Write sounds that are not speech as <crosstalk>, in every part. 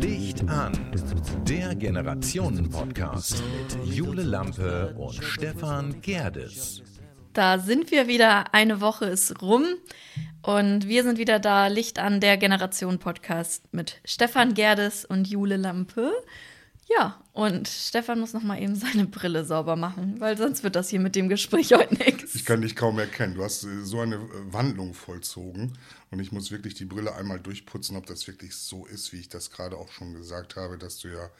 Licht an, der Generationen-Podcast mit Jule Lampe und Stefan Gerdes. Da sind wir wieder. Eine Woche ist rum. Und wir sind wieder da. Licht an, der Generation-Podcast mit Stefan Gerdes und Jule Lampe. Ja, und Stefan muss noch mal eben seine Brille sauber machen, weil sonst wird das hier mit dem Gespräch heute nichts. Ich kann dich kaum erkennen. Du hast äh, so eine äh, Wandlung vollzogen und ich muss wirklich die Brille einmal durchputzen, ob das wirklich so ist, wie ich das gerade auch schon gesagt habe, dass du ja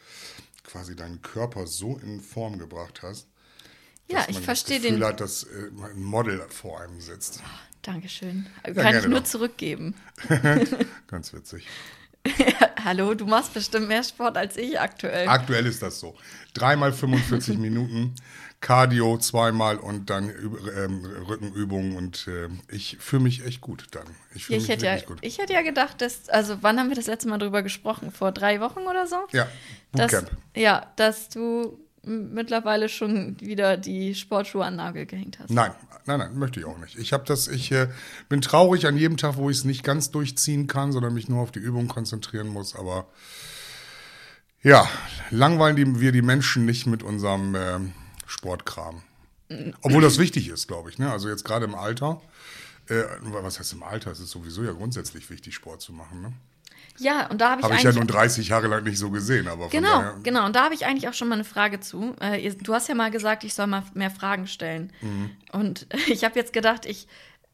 quasi deinen Körper so in Form gebracht hast. Ja, ich verstehe den. Hat, dass äh, ein Model vor einem sitzt. Oh, Dankeschön. Ja, Kann ich nur doch. zurückgeben. <laughs> Ganz witzig. <laughs> Hallo, du machst bestimmt mehr Sport als ich aktuell. Aktuell ist das so. Dreimal 45 <laughs> Minuten, Cardio zweimal und dann ähm, Rückenübungen und äh, ich fühle mich echt gut dann. Ich fühle ich, mich hätte ja, gut. ich hätte ja gedacht, dass, also wann haben wir das letzte Mal drüber gesprochen? Vor drei Wochen oder so? Ja, dass, Bootcamp. Ja, dass du mittlerweile schon wieder die Sportschuhe an Nagel gehängt hast. Nein, nein, nein, möchte ich auch nicht. Ich habe das, ich äh, bin traurig an jedem Tag, wo ich es nicht ganz durchziehen kann, sondern mich nur auf die Übung konzentrieren muss. Aber ja, langweilen die, wir die Menschen nicht mit unserem ähm, Sportkram. Obwohl das wichtig ist, glaube ich. Ne? Also jetzt gerade im Alter. Äh, was heißt im Alter? Es ist sowieso ja grundsätzlich wichtig, Sport zu machen. Ne? Ja, und da habe ich Habe ich ja nun 30 Jahre lang nicht so gesehen. Aber Genau, daher, genau. Und da habe ich eigentlich auch schon mal eine Frage zu. Äh, du hast ja mal gesagt, ich soll mal mehr Fragen stellen. Mhm. Und <laughs> ich habe jetzt gedacht, ich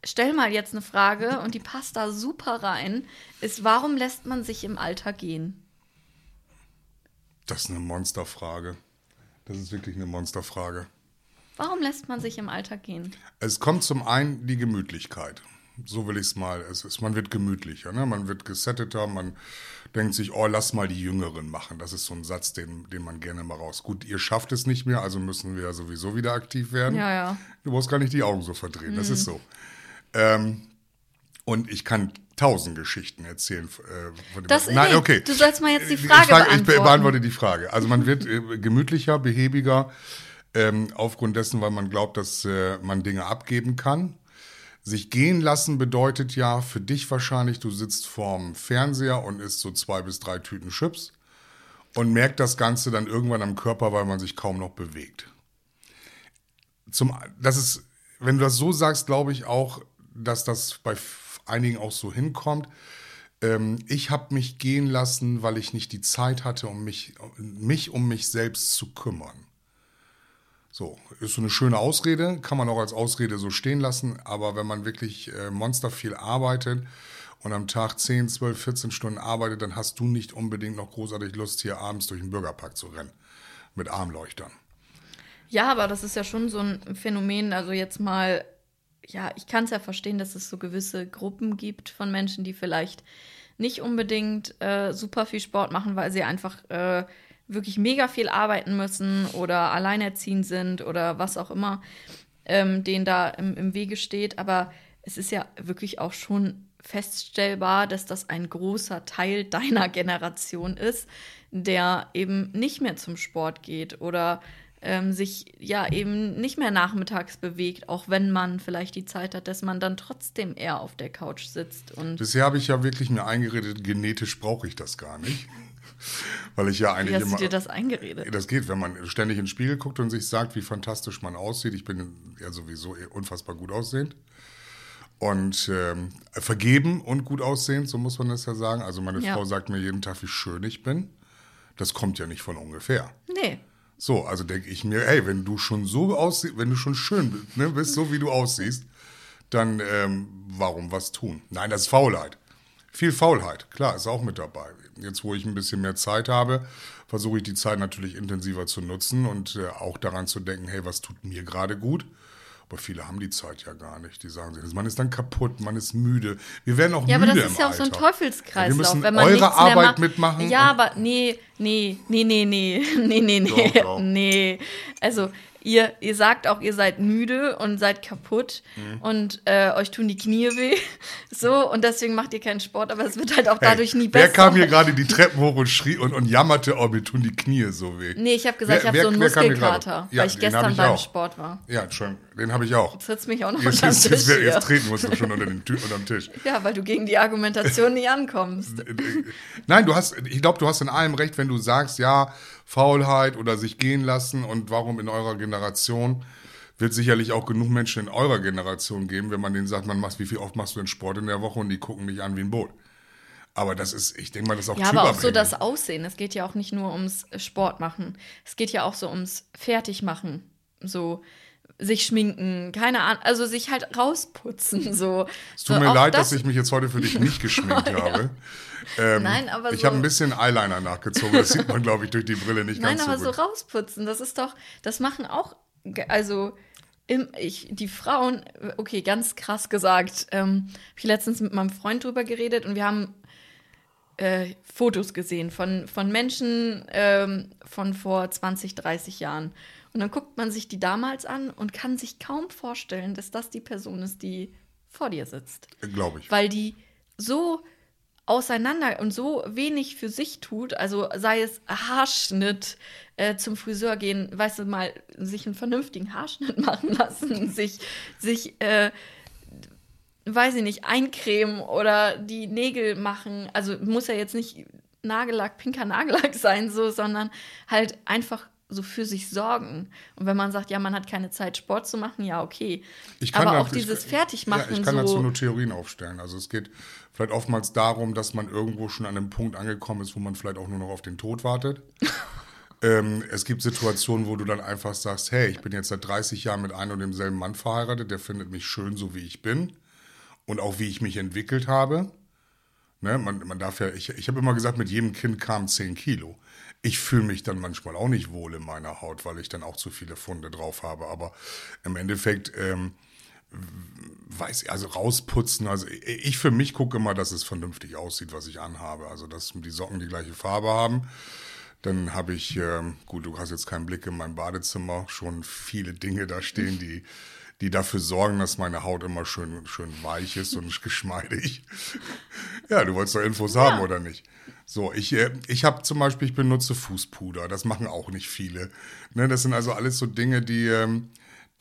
stelle mal jetzt eine Frage und die passt da super rein. Ist, warum lässt man sich im Alter gehen? Das ist eine Monsterfrage. Das ist wirklich eine Monsterfrage. Warum lässt man sich im Alter gehen? Es kommt zum einen die Gemütlichkeit. So will ich es mal. Es ist, man wird gemütlicher, ne? man wird gesetteter, man denkt sich, oh, lass mal die Jüngeren machen. Das ist so ein Satz, den, den man gerne mal raus. Gut, ihr schafft es nicht mehr, also müssen wir ja sowieso wieder aktiv werden. Ja, ja. Du brauchst gar nicht die Augen so verdrehen, das ist so. Ähm, und ich kann tausend Geschichten erzählen. Äh, von dem Das- Nein, okay. du sollst mal jetzt die Ich Frage frage- Ich be- beantworten. beantworte die Frage. Also man wird äh, gemütlicher, behäbiger, ähm, aufgrund dessen, weil man glaubt, dass äh, man Dinge abgeben kann. Sich gehen lassen bedeutet ja für dich wahrscheinlich, du sitzt vorm Fernseher und isst so zwei bis drei Tüten Chips und merkt das Ganze dann irgendwann am Körper, weil man sich kaum noch bewegt. Zum, das ist, wenn du das so sagst, glaube ich auch, dass das bei einigen auch so hinkommt. Ähm, ich habe mich gehen lassen, weil ich nicht die Zeit hatte, um mich, mich um mich selbst zu kümmern. So, ist so eine schöne Ausrede, kann man auch als Ausrede so stehen lassen, aber wenn man wirklich äh, monster viel arbeitet und am Tag 10, 12, 14 Stunden arbeitet, dann hast du nicht unbedingt noch großartig Lust, hier abends durch den Bürgerpark zu rennen mit Armleuchtern. Ja, aber das ist ja schon so ein Phänomen. Also jetzt mal, ja, ich kann es ja verstehen, dass es so gewisse Gruppen gibt von Menschen, die vielleicht nicht unbedingt äh, super viel Sport machen, weil sie einfach äh, wirklich mega viel arbeiten müssen oder alleinerziehend sind oder was auch immer ähm, denen da im, im Wege steht. Aber es ist ja wirklich auch schon feststellbar, dass das ein großer Teil <laughs> deiner Generation ist, der eben nicht mehr zum Sport geht oder ähm, sich ja eben nicht mehr nachmittags bewegt, auch wenn man vielleicht die Zeit hat, dass man dann trotzdem eher auf der Couch sitzt und Bisher habe ich ja wirklich mir eingeredet, genetisch brauche ich das gar nicht. Weil ich ja wie eigentlich hast du immer. dir das eingeredet? Das geht, wenn man ständig in den Spiegel guckt und sich sagt, wie fantastisch man aussieht. Ich bin ja sowieso unfassbar gut aussehend. Und ähm, vergeben und gut aussehend, so muss man das ja sagen. Also meine Ja. Frau sagt mir jeden Tag, wie schön ich bin. Das kommt ja nicht von ungefähr. Nee. So, also denke ich mir, ey, wenn du schon so aussiehst, wenn du schon schön bist, ne, bist so wie du aussiehst, dann ähm, warum was tun? Nein, das ist Faulheit. Viel Faulheit, klar, ist auch mit dabei. Jetzt, wo ich ein bisschen mehr Zeit habe, versuche ich die Zeit natürlich intensiver zu nutzen und äh, auch daran zu denken, hey, was tut mir gerade gut? Aber viele haben die Zeit ja gar nicht. Die sagen sich, man ist dann kaputt, man ist müde. Wir werden auch ja, müde. Ja, aber das ist ja auch Alter. so ein Teufelskreislauf. Ja, wir müssen wenn man eure Arbeit mitmachen. Ja, aber nee, nee, nee, nee, nee, nee, nee, nee. Doch, doch. <laughs> nee. Also ihr, ihr sagt auch, ihr seid müde und seid kaputt Mhm. und äh, euch tun die Knie weh. <laughs> So, und deswegen macht ihr keinen Sport, aber es wird halt auch Hey, dadurch nie besser. wer kam hier gerade die Treppen hoch und schrie und, und jammerte, oh, mir tun die Knie so weh? Nee, ich habe gesagt, Wer- ich habe so einen Muskelkater? Ja, weil ich gestern ich beim auch. Sport war. Ja, Entschuldigung, den habe ich auch. Jetzt sitzt mich auch noch Jetzt, unterm jetzt, Tisch jetzt, jetzt, treten musst du schon unter den, unterm Tisch. Ja, weil du gegen die Argumentation nie ankommst. <laughs> Nein, du hast, ich glaube, du hast in allem recht, wenn du sagst, ja, Faulheit oder sich gehen lassen und warum in eurer Generation wird sicherlich auch genug Menschen in eurer Generation geben, wenn man denen sagt, man macht, wie viel oft machst du denn Sport in der Woche und die gucken dich an wie ein Boot. Aber das ist, ich denke mal, das ist auch Ja, aber auch so das Aussehen. Es geht ja auch nicht nur ums Sport machen. Es geht ja auch so ums Fertigmachen. So sich schminken, keine Ahnung, also sich halt rausputzen. So. Es tut so mir leid, das, dass ich mich jetzt heute für dich nicht geschminkt <laughs> habe. Ähm, Nein, aber ich so- habe ein bisschen Eyeliner nachgezogen. Das sieht man, glaube ich, durch die Brille nicht Nein, ganz aber so so gut. rausputzen, das ist doch, das machen auch, also im, ich, die Frauen, okay, ganz krass gesagt, ähm, habe ich letztens mit meinem Freund drüber geredet und wir haben äh, Fotos gesehen von, von Menschen ähm, von vor 20, 30 Jahren. Und dann guckt man sich die damals an und kann sich kaum vorstellen, dass das die Person ist, die vor dir sitzt Glaube ich. weil die so auseinander und so wenig für sich tut, also sei es Haarschnitt, äh, zum Friseur gehen, weißt du, mal sich einen vernünftigen Haarschnitt <laughs> machen lassen, sich, sich, äh, weiß ich nicht, eincremen oder die Nägel machen, also muss ja jetzt nicht Nagellack, pinker Nagellack <laughs> sein, so, sondern halt einfach so für sich sorgen. Und wenn man sagt, ja, man hat keine Zeit, Sport zu machen, ja, okay. Ich kann Aber da- auch dieses ich, Fertigmachen Ja, ich kann so. dazu nur Theorien aufstellen. Also es geht vielleicht oftmals darum, dass man irgendwo schon an einem Punkt angekommen ist, wo man vielleicht auch nur noch auf den Tod wartet. <laughs> ähm, es gibt Situationen, wo du dann einfach sagst, hey, ich bin jetzt seit 30 Jahren mit einem und demselben Mann verheiratet, der findet mich schön, so wie ich bin und auch wie ich mich entwickelt habe. Ne, man, man darf ja, ich, ich habe immer gesagt, mit jedem Kind kamen 10 Kilo. Ich fühle mich dann manchmal auch nicht wohl in meiner Haut, weil ich dann auch zu viele Funde drauf habe. Aber im Endeffekt, ähm, weiß ich, also rausputzen, also ich, für mich gucke immer, dass es vernünftig aussieht, was ich anhabe. Also, dass die Socken die gleiche Farbe haben. Dann habe ich, ähm, gut, du hast jetzt keinen Blick in mein Badezimmer, schon viele Dinge da stehen, die, die dafür sorgen, dass meine Haut immer schön, schön weich ist und geschmeidig. <laughs> ja, du wolltest doch Infos haben, oder nicht? So, ich, äh, ich habe zum Beispiel, ich benutze Fußpuder, das machen auch nicht viele. Ne, das sind also alles so Dinge, die, ähm,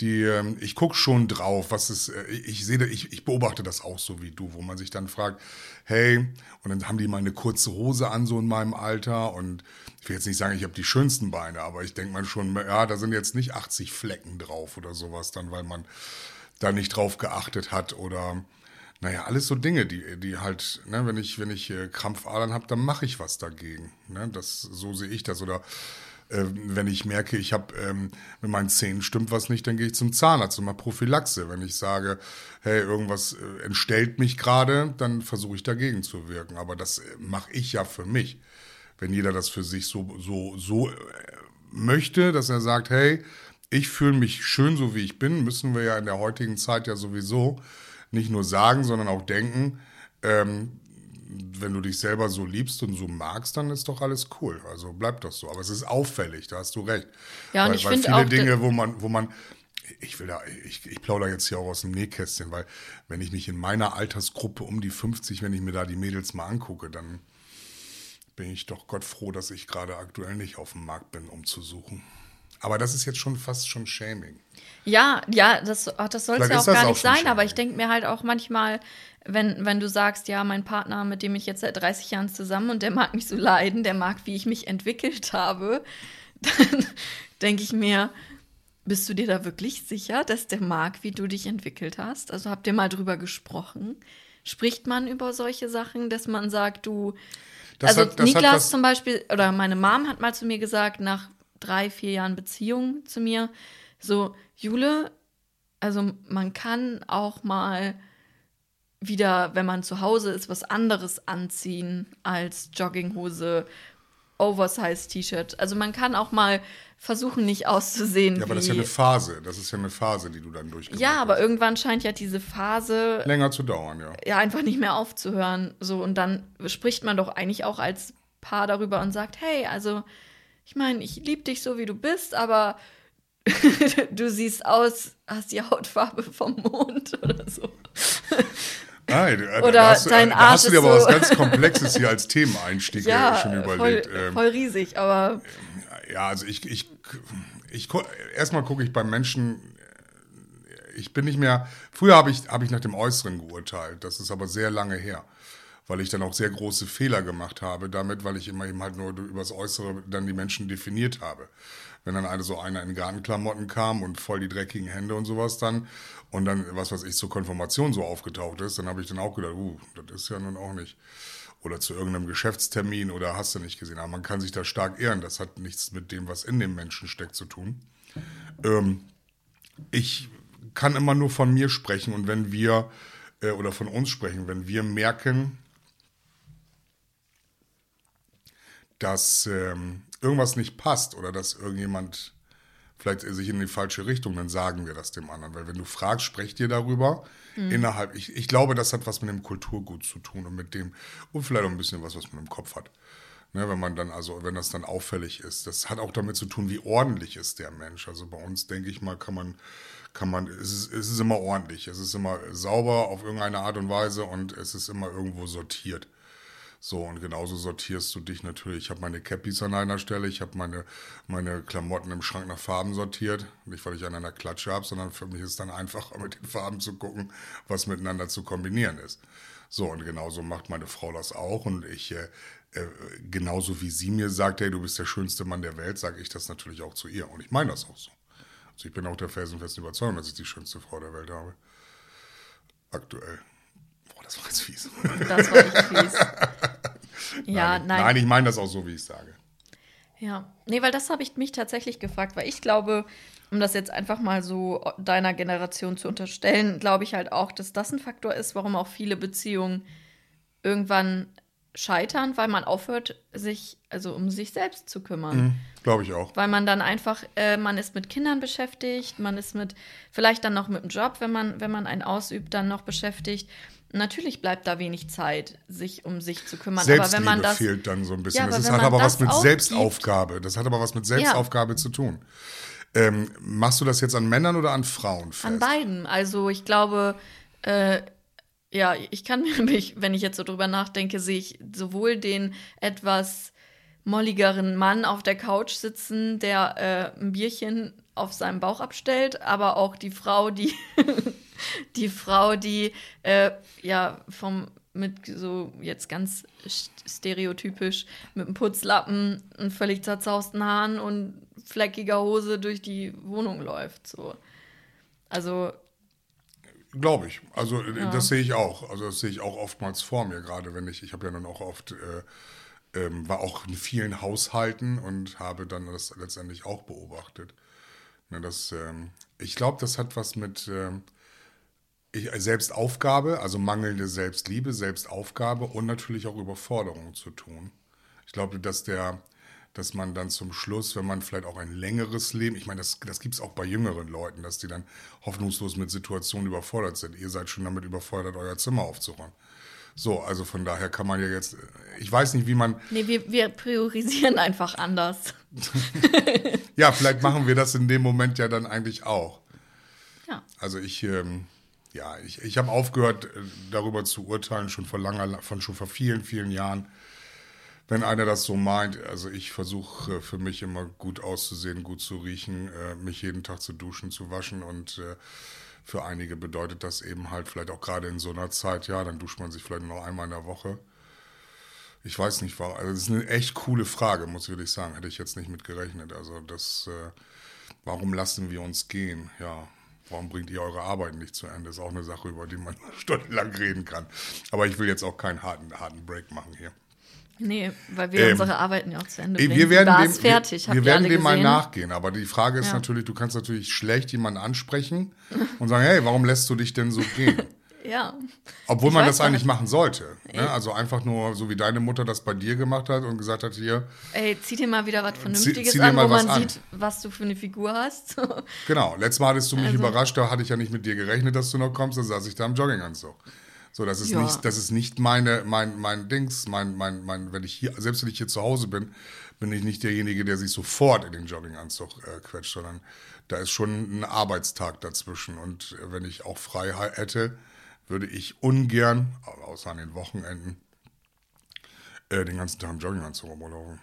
die, ähm, ich gucke schon drauf, was ist, äh, ich sehe, ich, ich beobachte das auch so wie du, wo man sich dann fragt, hey, und dann haben die mal eine kurze Hose an, so in meinem Alter, und ich will jetzt nicht sagen, ich habe die schönsten Beine, aber ich denke mal schon, ja, da sind jetzt nicht 80 Flecken drauf oder sowas, dann, weil man da nicht drauf geachtet hat oder naja, alles so Dinge, die, die halt, ne, wenn ich, wenn ich äh, Krampfadern habe, dann mache ich was dagegen. Ne? Das, so sehe ich das. Oder äh, wenn ich merke, ich habe ähm, mit meinen Zähnen stimmt was nicht, dann gehe ich zum Zahnarzt und mache Prophylaxe. Wenn ich sage, hey, irgendwas äh, entstellt mich gerade, dann versuche ich dagegen zu wirken. Aber das äh, mache ich ja für mich. Wenn jeder das für sich so, so, so äh, möchte, dass er sagt, hey, ich fühle mich schön so wie ich bin, müssen wir ja in der heutigen Zeit ja sowieso nicht nur sagen, sondern auch denken. Ähm, wenn du dich selber so liebst und so magst, dann ist doch alles cool. Also bleibt doch so. Aber es ist auffällig, da hast du recht. Ja, und weil, ich weil viele auch, Dinge, wo man, wo man, ich will da, ich, ich plaudere jetzt hier auch aus dem Nähkästchen, weil wenn ich mich in meiner Altersgruppe um die 50, wenn ich mir da die Mädels mal angucke, dann bin ich doch Gott froh, dass ich gerade aktuell nicht auf dem Markt bin, um zu suchen. Aber das ist jetzt schon fast schon Shaming. Ja, ja, das, ach, das soll es ja auch gar auch nicht sein, aber ich denke mir halt auch manchmal, wenn, wenn du sagst, ja, mein Partner, mit dem ich jetzt seit 30 Jahren zusammen und der mag mich so leiden, der mag, wie ich mich entwickelt habe, <laughs> dann denke ich mir, bist du dir da wirklich sicher, dass der mag, wie du dich entwickelt hast? Also habt ihr mal drüber gesprochen? Spricht man über solche Sachen, dass man sagt, du, Das also hat- hat Niklas was- zum Beispiel, oder meine Mom hat mal zu mir gesagt, nach drei, vier Jahren Beziehung zu mir, so, Jule, also man kann auch mal wieder, wenn man zu Hause ist, was anderes anziehen als Jogginghose, Oversize-T-Shirt. Also man kann auch mal versuchen, nicht auszusehen Ja, aber das ist ja eine Phase. Das ist ja eine Phase, die du dann durchgemacht ja, aber hast. irgendwann scheint ja diese Phase Länger zu dauern, ja. ja einfach nicht mehr aufzuhören. So, und dann spricht man doch eigentlich auch als Paar darüber und sagt, hey, also, ich meine, ich liebe dich so, wie du bist, aber <laughs> du siehst aus, hast die Hautfarbe vom Mond oder so. Nein, Oder da hast, du- dein Arsch hast du dir aber so- was ganz Komplexes hier als Themeneinstieg äh, Ja, schon voll, überlegt. Ähm, voll riesig, aber Ja, also ich, ich, ich, gu- erstmal gucke ich beim Menschen, ich bin nicht mehr, früher habe ich, habe ich nach dem Äußeren geurteilt, das ist aber sehr lange her, weil ich dann auch sehr große Fehler gemacht habe damit, weil ich immer eben halt nur übers Äußere dann die Menschen definiert habe. Wenn dann eine, so einer in Gartenklamotten kam und voll die dreckigen Hände und sowas dann und dann, was weiß ich, zur Konfirmation so aufgetaucht ist, dann habe ich dann auch gedacht, uh, das ist ja nun auch nicht oder zu irgendeinem Geschäftstermin oder hast du nicht gesehen. Aber man kann sich da stark ehren. Das hat nichts mit dem, was in dem Menschen steckt, zu tun. Ähm, ich kann immer nur von mir sprechen und wenn wir äh, oder von uns sprechen, wenn wir merken, dass ähm, irgendwas nicht passt oder dass irgendjemand vielleicht sich in die falsche Richtung, dann sagen wir das dem anderen. Weil wenn du fragst, sprecht ihr darüber innerhalb. Ich, ich glaube, das hat was mit dem Kulturgut zu tun und mit dem, und vielleicht auch ein bisschen was, was man im Kopf hat. Ne, wenn man dann, also wenn das dann auffällig ist. Das hat auch damit zu tun, wie ordentlich ist der Mensch. Also bei uns, denke ich mal, kann man, kann man, es ist, es ist immer ordentlich. Es ist immer sauber auf irgendeine Art und Weise und es ist immer irgendwo sortiert. So, und genauso sortierst du dich natürlich. Ich habe meine Cappies an einer Stelle, ich habe meine, meine Klamotten im Schrank nach Farben sortiert. Nicht, weil ich an einer Klatsche habe, sondern für mich ist dann einfacher, mit den Farben zu gucken, was miteinander zu kombinieren ist. So, und genauso macht meine Frau das auch. Und ich, äh, äh, genauso wie sie mir sagt, hey, du bist der schönste Mann der Welt, sage ich das natürlich auch zu ihr. Und ich meine das auch so. Also ich bin auch der felsenfesten Überzeugung, dass ich die schönste Frau der Welt habe. Aktuell. Boah, das war jetzt fies. das war echt fies. Ja, nein. Nein, ich meine das auch so, wie ich sage. Ja, nee, weil das habe ich mich tatsächlich gefragt, weil ich glaube, um das jetzt einfach mal so deiner Generation zu unterstellen, glaube ich halt auch, dass das ein Faktor ist, warum auch viele Beziehungen irgendwann scheitern, weil man aufhört, sich also um sich selbst zu kümmern. Glaube ich auch. Weil man dann einfach, äh, man ist mit Kindern beschäftigt, man ist mit, vielleicht dann noch mit dem Job, wenn man, wenn man einen ausübt, dann noch beschäftigt. Natürlich bleibt da wenig Zeit, sich um sich zu kümmern. aber Selbstliebe wenn man das, fehlt dann so ein bisschen. Ja, das aber ist, hat aber was mit aufgibt- Selbstaufgabe. Das hat aber was mit Selbstaufgabe zu tun. Ähm, machst du das jetzt an Männern oder an Frauen fest? An beiden. Also ich glaube, äh, ja, ich kann <laughs> mich, wenn ich jetzt so drüber nachdenke, sehe ich sowohl den etwas molligeren Mann auf der Couch sitzen, der äh, ein Bierchen auf seinem Bauch abstellt, aber auch die Frau, die <laughs> <laughs> die Frau, die äh, ja vom mit so jetzt ganz st- stereotypisch mit einem Putzlappen, einen völlig zerzausten Haaren und fleckiger Hose durch die Wohnung läuft. So. Also Glaube ich. Also äh, das sehe ich auch. Also das sehe ich auch oftmals vor mir, gerade wenn ich, ich habe ja dann auch oft, äh, ähm, war auch in vielen Haushalten und habe dann das letztendlich auch beobachtet. Ne, das, ähm, ich glaube, das hat was mit ähm, ich, Selbstaufgabe, also mangelnde Selbstliebe, Selbstaufgabe und natürlich auch Überforderung zu tun. Ich glaube, dass der, dass man dann zum Schluss, wenn man vielleicht auch ein längeres Leben, ich meine, das, das gibt es auch bei jüngeren Leuten, dass die dann hoffnungslos mit Situationen überfordert sind. Ihr seid schon damit überfordert, euer Zimmer aufzuräumen. So, also von daher kann man ja jetzt, ich weiß nicht, wie man, Nee, wir, wir priorisieren einfach anders. <laughs> ja, vielleicht machen wir das in dem Moment ja dann eigentlich auch. Ja. Also ich, ähm, ja, ich, ich habe aufgehört, äh, darüber zu urteilen, schon vor langer, von schon vor vielen, vielen Jahren. Wenn einer das so meint, also ich versuche äh, für mich immer gut auszusehen, gut zu riechen, äh, mich jeden Tag zu duschen, zu waschen und für einige bedeutet das eben halt vielleicht auch gerade in so einer Zeit, ja, dann duscht man sich vielleicht noch einmal in der Woche. Ich weiß nicht, war, also das ist eine echt coole Frage, muss ich wirklich sagen. Hätte ich jetzt nicht mit gerechnet. Also das, warum lassen wir uns gehen? Ja, warum bringt ihr eure Arbeit nicht zu Ende? Ist auch eine Sache, über die man <laughs> stundenlang reden kann. Aber ich will jetzt auch keinen harten, harten Break machen hier. Nee, weil wir Ähm, unsere Arbeiten ja auch zu Ende Ey, bringen. Wir werden dem, fertig, wir, wir werden dem mal nachgehen. Aber die Frage ist Ja. natürlich, du kannst natürlich schlecht jemanden ansprechen und sagen, hey, warum lässt du dich denn so gehen? <laughs> Ja. Obwohl Ich man das eigentlich nicht. machen sollte. Ne? Also einfach nur, so wie deine Mutter das bei dir gemacht hat und gesagt hat, hier, Ey, zieh dir mal wieder was Vernünftiges zieh dir an, wo was man an. sieht, was du für eine Figur hast. Genau, letztes Mal hattest du mich Also- überrascht, da hatte ich ja nicht mit dir gerechnet, dass du noch kommst, da saß ich da im Jogginganzug. So, das ist Ja. nicht, das ist nicht meine, mein, mein Dings, mein, mein, mein, wenn ich hier, selbst wenn ich hier zu Hause bin, bin ich nicht derjenige, der sich sofort in den Jogginganzug äh, quetscht, sondern Da ist schon ein Arbeitstag dazwischen. Und wenn ich auch frei hätte, würde ich ungern, außer an den Wochenenden, äh, den ganzen Tag im Jogginganzug rumlaufen.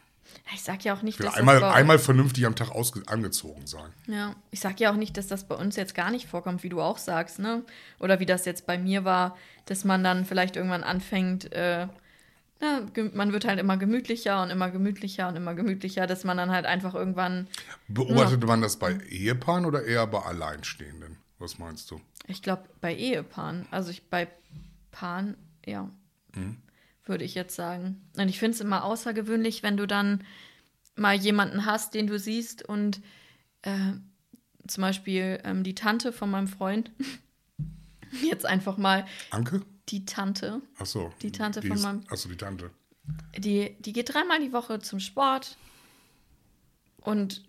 Ich sag ja auch nicht, dass einmal, das einmal vernünftig am Tag angezogen sein. Ja, ich sag ja auch nicht, dass das bei uns jetzt gar nicht vorkommt, wie du auch sagst, ne? Oder wie das jetzt bei mir war, dass man dann vielleicht irgendwann anfängt, äh, na, man wird halt immer gemütlicher und immer gemütlicher und immer gemütlicher, dass man dann halt einfach irgendwann, Beobachtete man das bei Ehepaaren oder eher bei Alleinstehenden? Was meinst du? Ich glaube, bei Ehepaaren, also ich bei Paaren, ja, würde ich jetzt sagen. Und ich finde es immer außergewöhnlich, wenn du dann mal jemanden hast, den du siehst und äh, zum Beispiel ähm, die Tante von meinem Freund, <laughs> jetzt einfach mal Anke? die Tante, Ach so. Die Tante von ist- meinem- Ach so, die Tante. die, die geht dreimal die Woche zum Sport und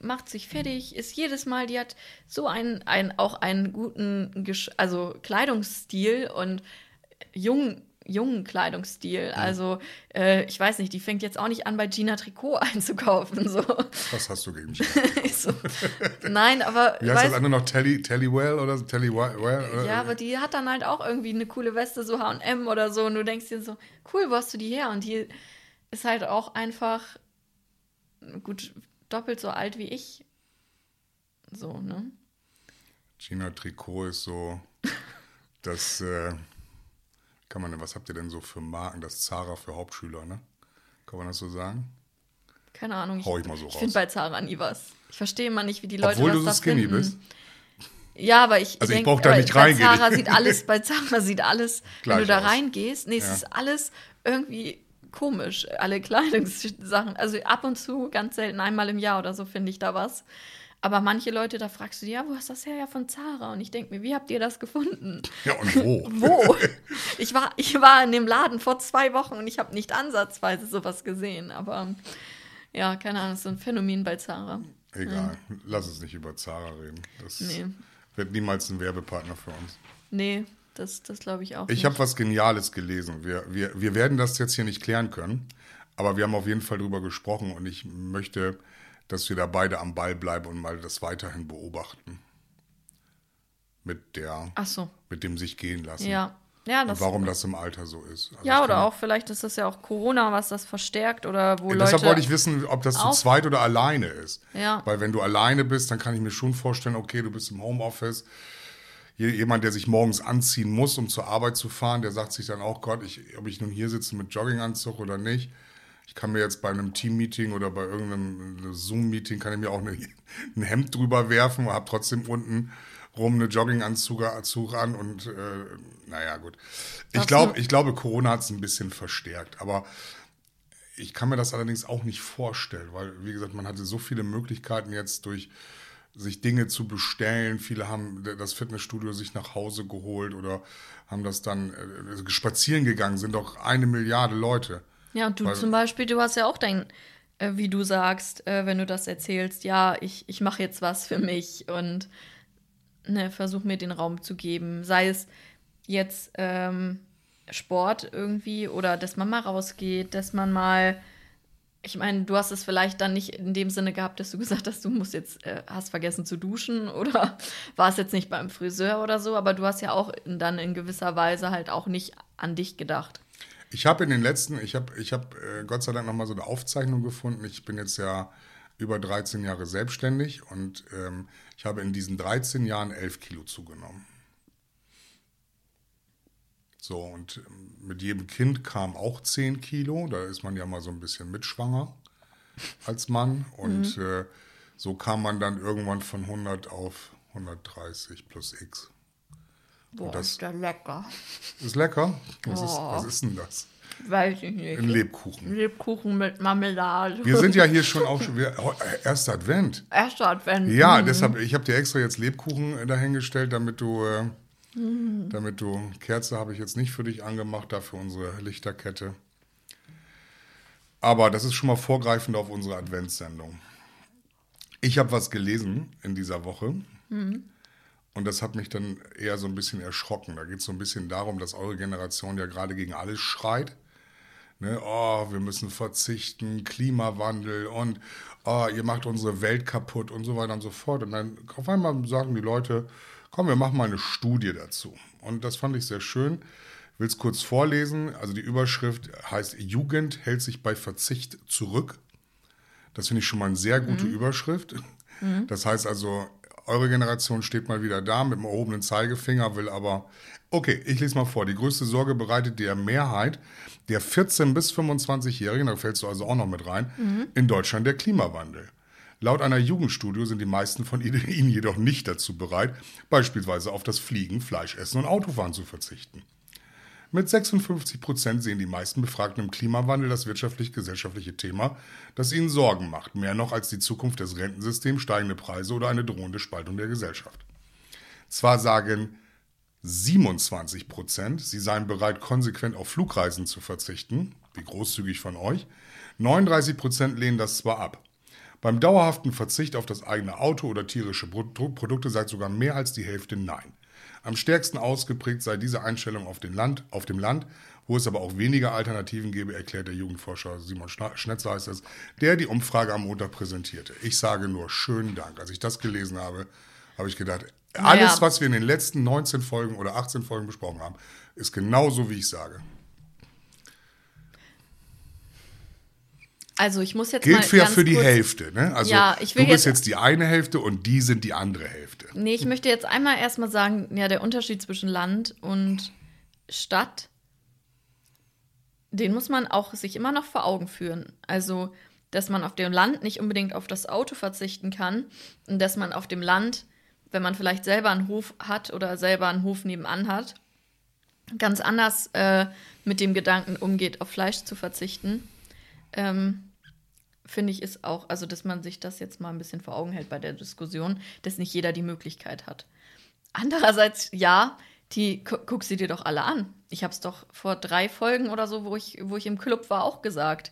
macht sich fertig, ist jedes Mal, die hat so einen, einen auch einen guten Gesch also Kleidungsstil und jungen, jungen Kleidungsstil. Also äh, ich weiß nicht, die fängt jetzt auch nicht an, bei Gina Trikot <laughs> einzukaufen. So. Was hast du gegen? Ich <laughs> so, nein, aber Wie heißt das andere noch? Telly, Tellywell oder Tellywell? Ja, aber die hat dann halt auch irgendwie eine coole Weste, so HM oder so. Und du denkst dir so, cool, wo hast du die her? Und die ist halt auch einfach gut doppelt so alt wie ich. So, ne? Gina Trikot ist so, <laughs> das, äh, kann man, was habt ihr denn so für Marken? Das Zara für Hauptschüler, ne? Kann man das so sagen? Keine Ahnung. Hau ich mal so ich raus. finde bei Zara nie was. Ich verstehe immer nicht, wie die Leute Obwohl das du da so skinny finden. bist. Ja, aber ich Also ich denk, brauch da aber nicht bei reingehen. Zara sieht <laughs> alles, bei Zara sieht alles, wenn Gleich du da aus. reingehst, nee, es Ja. ist alles irgendwie komisch, alle <laughs> Kleidungssachen. Also ab und zu, ganz selten, einmal im Jahr oder so finde ich da was. Aber manche Leute, da fragst du die, ja, wo hast du das her? Ja, von Zara. Und ich denke mir, wie habt ihr das gefunden? <laughs> Ja, und wo? <laughs> Wo? ich, war, ich war in dem Laden vor zwei Wochen und ich habe nicht ansatzweise sowas gesehen. Aber ja, keine Ahnung, so ein Phänomen bei Zara. Egal, lass uns nicht über Zara reden. Das Nee. wird niemals ein Werbepartner für uns. Nee, das, das glaube ich auch Ich habe was Geniales gelesen. Wir, wir, wir werden das jetzt hier nicht klären können, aber wir haben auf jeden Fall drüber gesprochen und ich möchte, dass wir da beide am Ball bleiben und mal das weiterhin beobachten. Mit der, so, mit dem sich gehen lassen. ja. Ja, Und das, warum das im Alter so ist. Also ja oder auch vielleicht ist das ja auch Corona, was das verstärkt oder wo Ja, Leute. deshalb wollte ich wissen, ob das zu zweit oder alleine ist. Ja. Weil wenn du alleine bist, dann kann ich mir schon vorstellen, okay, du bist im Homeoffice. Je- Jemand, der sich morgens anziehen muss, um zur Arbeit zu fahren, der sagt sich dann auch, Gott, ich, ob ich nun hier sitze mit Jogginganzug oder nicht. Ich kann mir jetzt bei einem Team-Meeting oder bei irgendeinem Zoom-Meeting, kann ich mir auch eine, <laughs> ein Hemd drüber werfen und habe trotzdem unten rum eine Jogginganzug Anzug an und äh, naja, gut. Ich, glaub, ich glaube, Corona hat es ein bisschen verstärkt, aber ich kann mir das allerdings auch nicht vorstellen, weil, wie gesagt, man hatte so viele Möglichkeiten jetzt durch sich Dinge zu bestellen. Viele haben das Fitnessstudio sich nach Hause geholt oder haben das dann äh, spazieren gegangen, sind doch eine Milliarde Leute. Ja, und du Weil- zum Beispiel, du hast ja auch dein, äh, wie du sagst, äh, wenn du das erzählst, ja, ich, ich mache jetzt was für mich und ne, versuch mir den Raum zu geben. Sei es jetzt ähm, Sport irgendwie oder dass man mal rausgeht, dass man mal. Ich meine, du hast es vielleicht dann nicht in dem Sinne gehabt, dass du gesagt hast, du musst jetzt, äh, hast vergessen zu duschen <laughs> oder war es jetzt nicht beim Friseur oder so, aber du hast ja auch in, dann in gewisser Weise halt auch nicht an dich gedacht. Ich habe in den letzten, ich habe ich hab, äh, Gott sei Dank nochmal so eine Aufzeichnung gefunden. Ich bin jetzt ja über 13 Jahre selbstständig und ähm, ich habe in diesen 13 Jahren 11 Kilo zugenommen. So, und ähm, mit jedem Kind kam auch 10 Kilo. Da ist man ja mal so ein bisschen mitschwanger als Mann. <laughs> Und äh, so kam man dann irgendwann von 100 auf 130 plus X. Boah, das- ist der lecker. Ist lecker? Was, ist, Oh. was ist denn das? Weiß ich nicht. Ein Lebkuchen. Lebkuchen mit Marmelade. Wir sind ja hier schon <laughs> auch schon wir, oh, erster Advent. Erster Advent. Ja, Mhm. deshalb, ich habe dir extra jetzt Lebkuchen äh, dahingestellt, damit du, äh, Mhm. damit du, Kerze habe ich jetzt nicht für dich angemacht, dafür unsere Lichterkette. Aber das ist schon mal vorgreifend auf unsere Adventssendung. Ich habe was gelesen in dieser Woche Mhm. und das hat mich dann eher so ein bisschen erschrocken. Da geht es so ein bisschen darum, dass eure Generation ja gerade gegen alles schreit. Ne? Oh, wir müssen verzichten, Klimawandel und oh, ihr macht unsere Welt kaputt und so weiter und so fort. Und dann auf einmal sagen die Leute, komm, wir machen mal eine Studie dazu. Und das fand ich sehr schön. Ich will es kurz vorlesen. Also die Überschrift heißt Jugend hält sich bei Verzicht zurück. Das finde ich schon mal eine sehr gute mhm. Überschrift. Mhm. Das heißt also, eure Generation steht mal wieder da mit dem erhobenen Zeigefinger, will aber. Okay, ich lese mal vor. Die größte Sorge bereitet der Mehrheit der 14- bis 25-Jährigen, da fällst du also auch noch mit rein, mhm. in Deutschland der Klimawandel. Laut einer Jugendstudie sind die meisten von <laughs> ihnen jedoch nicht dazu bereit, beispielsweise auf das Fliegen, Fleischessen und Autofahren zu verzichten. Mit 56 Prozent sehen die meisten Befragten im Klimawandel das wirtschaftlich-gesellschaftliche Thema, das ihnen Sorgen macht, mehr noch als die Zukunft des Rentensystems, steigende Preise oder eine drohende Spaltung der Gesellschaft. Zwar sagen 27 Prozent, sie seien bereit, konsequent auf Flugreisen zu verzichten, wie großzügig von euch, 39 Prozent lehnen das zwar ab. Beim dauerhaften Verzicht auf das eigene Auto oder tierische Produkte sagt sogar mehr als die Hälfte Nein. Am stärksten ausgeprägt sei diese Einstellung auf, den Land, auf dem Land, wo es aber auch weniger Alternativen gäbe, erklärt der Jugendforscher Simon Schnetzer, heißt es, der die Umfrage am Montag präsentierte. Ich sage nur schönen Dank. Als ich das gelesen habe, habe ich gedacht, alles, naja. was wir in den letzten 19 Folgen oder 18 Folgen besprochen haben, ist genauso, wie ich sage. Also ich muss jetzt Gilt mal für, für die Hälfte, ne? Also ja, ich will du bist jetzt, jetzt die eine Hälfte und die sind die andere Hälfte. Nee, ich möchte jetzt einmal erstmal sagen, ja, der Unterschied zwischen Land und Stadt, den muss man auch sich immer noch vor Augen führen. Also, dass man auf dem Land nicht unbedingt auf das Auto verzichten kann und dass man auf dem Land, wenn man vielleicht selber einen Hof hat oder selber einen Hof nebenan hat, ganz anders äh, mit dem Gedanken umgeht, auf Fleisch zu verzichten. Ähm, finde ich, ist auch, also dass man sich das jetzt mal ein bisschen vor Augen hält bei der Diskussion, dass nicht jeder die Möglichkeit hat. Andererseits, ja, die guck sie dir doch alle an. Ich habe es doch vor drei Folgen oder so, wo ich, wo ich im Club war, auch gesagt.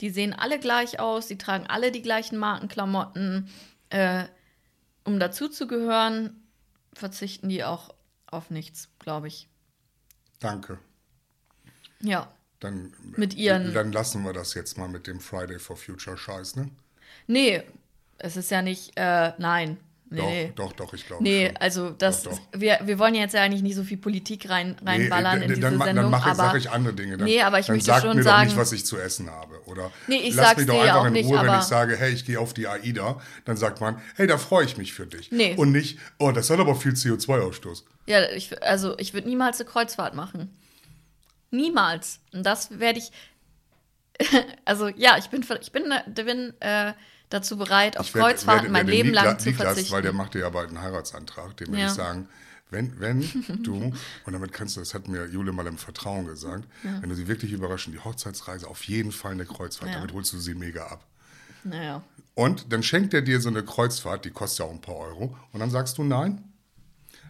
Die sehen alle gleich aus, sie tragen alle die gleichen Markenklamotten. Äh, um dazuzugehören, verzichten die auch auf nichts, glaube ich. Danke. Ja. Dann, mit ihren. Dann lassen wir das jetzt mal mit dem Friday for Future Scheiß, ne? Nee, es ist ja nicht, äh, nein. Nee. Doch, doch, doch, ich glaube. Nee, schon. also das, doch, doch. wir, wir wollen jetzt ja eigentlich nicht so viel Politik rein, reinballern nee, in diese dann, Sendung. Dann mache sag ich andere Dinge. Dann, nee, aber ich dann möchte sag schon mir sagen. Doch nicht, was ich zu essen habe. Oder nee, ich lass mich doch einfach in nicht, Ruhe, aber wenn ich sage, hey, ich gehe auf die AIDA, dann sagt man, hey, da freue ich mich für dich. Nee. Und nicht, oh, das hat aber viel CO2-Ausstoß. Ja, ich, also ich würde niemals eine Kreuzfahrt machen. Niemals. Und das werde ich. <laughs> also ja, ich bin, ich bin, bin äh, dazu bereit, auf werd, Kreuzfahrten werd, werd, mein Leben Nikla, lang zu Niklas, verzichten. Weil der macht ja bald einen Heiratsantrag, dem würde ich sagen, wenn, wenn <laughs> du, und damit kannst du, das hat mir Jule mal im Vertrauen gesagt, ja. wenn du sie wirklich überraschen, die Hochzeitsreise, auf jeden Fall eine Kreuzfahrt, ja. damit holst du sie mega ab. Naja. Und dann schenkt er dir so eine Kreuzfahrt, die kostet ja auch ein paar Euro, und dann sagst du nein?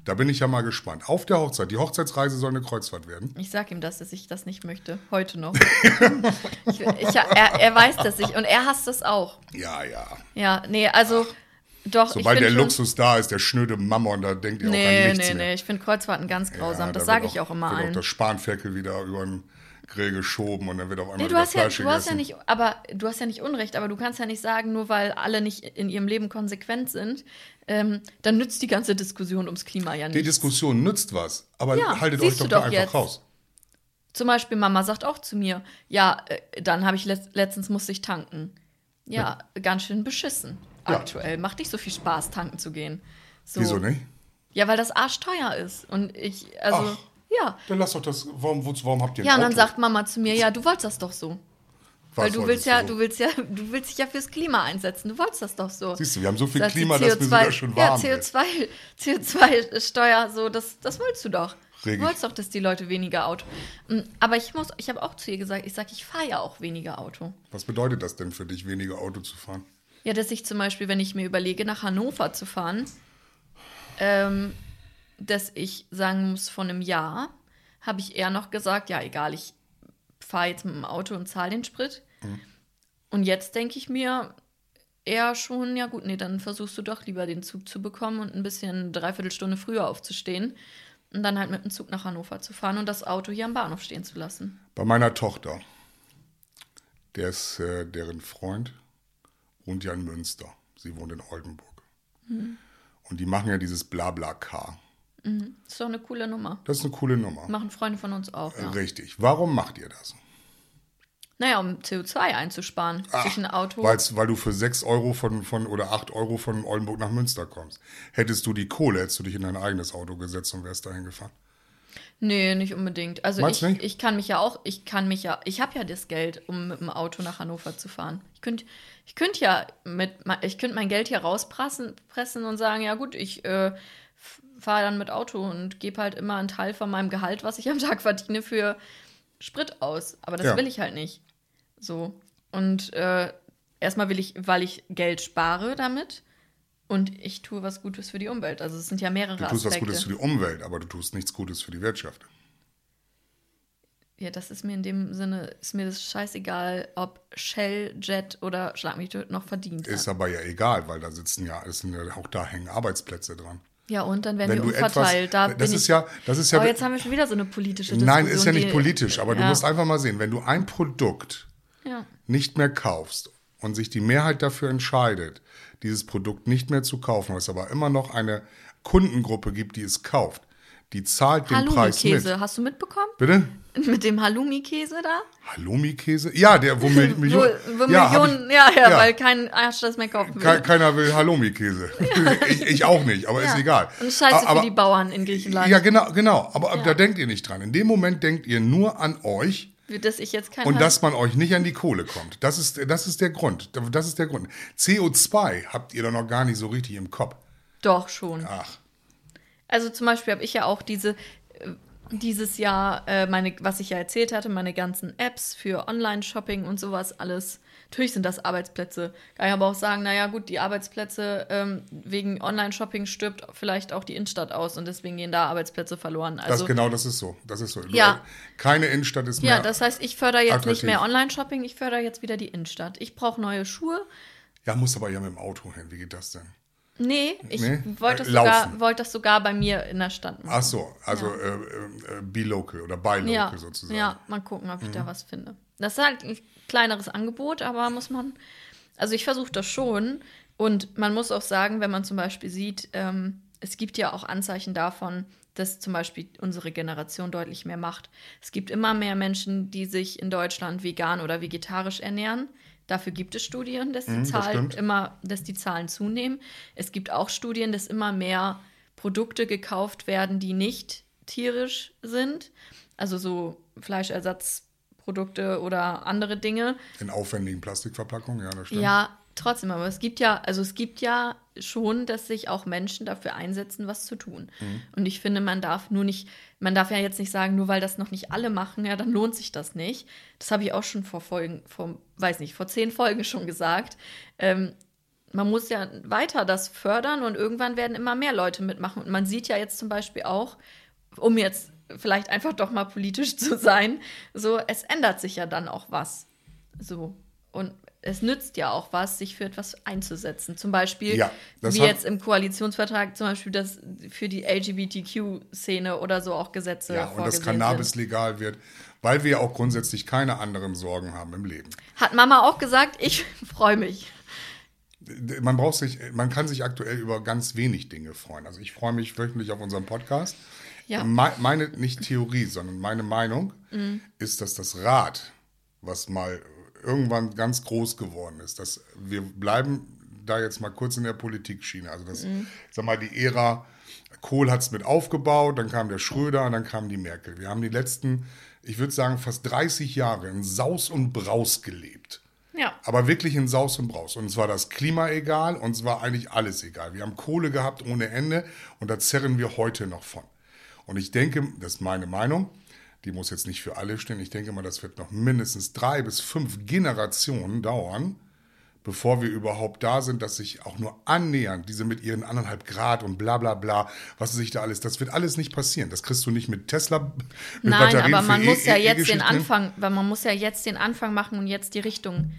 Da bin ich ja mal gespannt. Auf der Hochzeit. Die Hochzeitsreise soll eine Kreuzfahrt werden. Ich sag ihm das, dass ich das nicht möchte. Heute noch. <laughs> ich, ich, er, er, weiß das nicht. Und er hasst das auch. Ja, ja. Ja, nee, also. Doch, Sobald der Luxus da ist, der schnöde Mammon, da denkt ihr nee, auch an nichts Nee, nee, nee, ich finde Kreuzfahrten ganz grausam. Ja, das sage ich auch immer wird allen. Auch das Spanferkel wieder über den Grill geschoben und dann wird auf einmal nee, du hast ja, du hast ja nicht, aber du hast ja nicht Unrecht, aber du kannst ja nicht sagen, nur weil alle nicht in ihrem Leben konsequent sind, ähm, dann nützt die ganze Diskussion ums Klima ja nicht. Die Diskussion nützt was, aber ja, haltet euch doch, doch einfach jetzt. raus. Zum Beispiel, Mama sagt auch zu mir, ja, äh, dann habe ich letzt, letztens musste ich tanken. Ja, ja, ganz schön beschissen. Ja. Aktuell. Macht nicht so viel Spaß, tanken zu gehen. So. Wieso nicht? Ja, weil das arschteuer ist. Und ich, also, Ach, ja. Dann lass doch das, warum, warum habt ihr Ja, und dann sagt Mama zu mir, ja, du wolltest das doch so. Was Weil du willst ja, du willst ja, du willst dich ja fürs Klima einsetzen. Du wolltest das doch so. Siehst du, wir haben so viel das Klima, dass wir sogar schon warm Ja, CO2, CO2-Steuer, <laughs> so, das, das wolltest du doch. Regel. Du wolltest doch, dass die Leute weniger Auto. Mm, aber ich muss, ich habe auch zu ihr gesagt, ich sage, ich fahre ja auch weniger Auto. Was bedeutet das denn für dich, weniger Auto zu fahren? Ja, dass ich zum Beispiel, wenn ich mir überlege, nach Hannover zu fahren, ähm, dass ich sagen muss, vor einem Jahr habe ich eher noch gesagt, ja, egal, ich fahre jetzt mit dem Auto und zahle den Sprit. Mhm. Und jetzt denke ich mir eher schon, ja gut, nee, dann versuchst du doch lieber den Zug zu bekommen und ein bisschen dreiviertel Stunde früher aufzustehen und dann halt mit dem Zug nach Hannover zu fahren und das Auto hier am Bahnhof stehen zu lassen. Bei meiner Tochter Der ist äh, deren Freund, wohnt ja in Münster. Sie wohnt in Oldenburg. Und die machen ja dieses Blabla-Car. Ist doch eine coole Nummer. Das ist eine coole Nummer. Machen Freunde von uns auch. Ja. Richtig. Warum macht ihr das? Naja, um CO2 einzusparen. Sich ein Auto. Weil's, weil du für 6 Euro von, von oder 8 Euro von Oldenburg nach Münster kommst. Hättest du die Kohle, hättest du dich in dein eigenes Auto gesetzt und wärst dahin gefahren. Nee, nicht unbedingt. Also Meinst ich, nicht? ich kann mich ja auch, ich kann mich ja, ich habe ja das Geld, um mit dem Auto nach Hannover zu fahren. Ich könnte ich könnt ja mit, ich könnte mein Geld hier rauspressen pressen und sagen, ja gut, ich äh, fahre dann mit Auto und gebe halt immer einen Teil von meinem Gehalt, was ich am Tag verdiene, für Sprit aus. Aber das Ja. will ich halt nicht. So. Und äh, erstmal will ich, weil ich Geld spare damit und ich tue was Gutes für die Umwelt. Also es sind ja mehrere Du tust was Aspekte. Gutes für die Umwelt, aber du tust nichts Gutes für die Wirtschaft. Ja, das ist mir in dem Sinne, ist mir das scheißegal, ob Shell, Jet oder Schlag mich noch verdient Ist hat. aber ja egal, weil da sitzen ja, es sind ja auch da hängen Arbeitsplätze dran. Ja, und dann werden Wenn wir du etwas, da das bin ist ich, ja, das ist ja, oh, jetzt haben wir schon wieder so eine politische Diskussion. nein, ist ja nicht politisch, aber du ja, musst einfach mal sehen, wenn du ein Produkt Ja. nicht mehr kaufst und sich die Mehrheit dafür entscheidet, dieses Produkt nicht mehr zu kaufen, es aber immer noch eine Kundengruppe gibt, die es kauft, die zahlt den Preis mit. Halloumi-Käse, hast du mitbekommen? Bitte? <laughs> Mit dem Halloumi-Käse da? Halloumi-Käse? Ja, der, wo, Mil <laughs> Millionen. wo, wo ja, Millionen, ja, ja, weil kein Arsch das mehr kaufen will. Ke keiner will Halloumi-Käse. <laughs> Ich, ich auch nicht, aber ist ja. egal. Und Scheiße aber, für die Bauern in Griechenland. Ja, genau, genau. Aber Ja. da denkt ihr nicht dran. In dem Moment denkt ihr nur an euch Dass ich jetzt kein und dass man euch nicht an die Kohle kommt. Das ist, das ist der Grund. Das ist der Grund. CO2 habt ihr doch noch gar nicht so richtig im Kopf. Doch, schon. Ach, Also zum Beispiel habe ich ja auch diese dieses Jahr äh, meine, was ich ja erzählt hatte, meine ganzen Apps für Online-Shopping und sowas alles. Natürlich sind das Arbeitsplätze. Kann ich aber auch sagen, naja gut, die Arbeitsplätze ähm, wegen Online-Shopping stirbt vielleicht auch die Innenstadt aus und deswegen gehen da Arbeitsplätze verloren. das Also genau, das ist so. Das ist so. Ja. Keine Innenstadt ist mehr. ja, das heißt, ich fördere jetzt nicht attraktiv. mehr Online-Shopping, ich fördere jetzt wieder die Innenstadt. Ich brauche neue Schuhe. ja, muss aber ja mit dem Auto hin. Wie geht das denn? Nee, ich Nee? wollte das, laufen. sogar, wollte das sogar bei mir in der Stadt machen. Ach so, also äh, äh, äh, be local oder buy local ja, sozusagen. Mhm. Ja, mal gucken, ob ich da was finde. Das ist halt ein kleineres Angebot, aber muss man. Also ich versuche das schon. Und man muss auch sagen, wenn man zum Beispiel sieht, ähm, es gibt ja auch Anzeichen davon, dass zum Beispiel unsere Generation deutlich mehr macht. Es gibt immer mehr Menschen, die sich in Deutschland vegan oder vegetarisch ernähren. Dafür gibt es Studien, dass die, Mhm, das Zahlen stimmt. immer, dass die Zahlen zunehmen. Es gibt auch Studien, dass immer mehr Produkte gekauft werden, die nicht tierisch sind. Also so Fleischersatzprodukte oder andere Dinge. In aufwendigen Plastikverpackungen, ja, das stimmt. Ja, trotzdem, aber es gibt ja, also es gibt ja schon, dass sich auch Menschen dafür einsetzen, was zu tun. Mhm. Und ich finde, man darf nur nicht, man darf ja jetzt nicht sagen, nur weil das noch nicht alle machen, ja, dann lohnt sich das nicht. Das habe ich auch schon vor Folgen, vor, weiß nicht, vor zehn Folgen schon gesagt. Ähm, man muss ja weiter das fördern und irgendwann werden immer mehr Leute mitmachen. Und man sieht ja jetzt zum Beispiel auch, um jetzt vielleicht einfach doch mal politisch <laughs> zu sein, so, es ändert sich ja dann auch was. So. Und es nützt ja auch was, sich für etwas einzusetzen. Zum Beispiel, Ja, wie jetzt im Koalitionsvertrag, zum Beispiel, dass für die LGBTQ-Szene oder so auch Gesetze Ja, und dass Cannabis sind. legal wird, weil wir auch grundsätzlich keine anderen Sorgen haben im Leben. Hat Mama auch gesagt, ich <laughs> freue mich. Man braucht sich, man kann sich aktuell über ganz wenig Dinge freuen. Also ich freue mich wöchentlich auf unseren Podcast. Ja. Me- Meine, nicht Theorie, sondern meine Meinung ist, dass das Rad, was mal irgendwann ganz groß geworden ist, dass wir bleiben da jetzt mal kurz in der Politikschiene. Also das, sag mal, die Ära Kohl hat es mit aufgebaut, dann kam der Schröder und dann kam die Merkel. Wir haben die letzten, ich würde sagen, fast 30 Jahre in Saus und Braus gelebt. Ja. Aber wirklich in Saus und Braus. Und es war das Klima egal und es war eigentlich alles egal. Wir haben Kohle gehabt ohne Ende und da zerren wir heute noch von. Und ich denke, das ist meine Meinung, die muss jetzt nicht für alle stehen. Ich denke mal, das wird noch mindestens drei bis fünf Generationen dauern, bevor wir überhaupt da sind, dass sich auch nur annähernd diese mit ihren anderthalb Grad und bla bla bla, was sich da alles, das wird alles nicht passieren. Das kriegst du nicht mit Tesla, mit Nein, Batterien aber man für muss ja E- jetzt den E-Geschichten. Anfang, weil man muss ja jetzt den Anfang machen und jetzt die Richtung.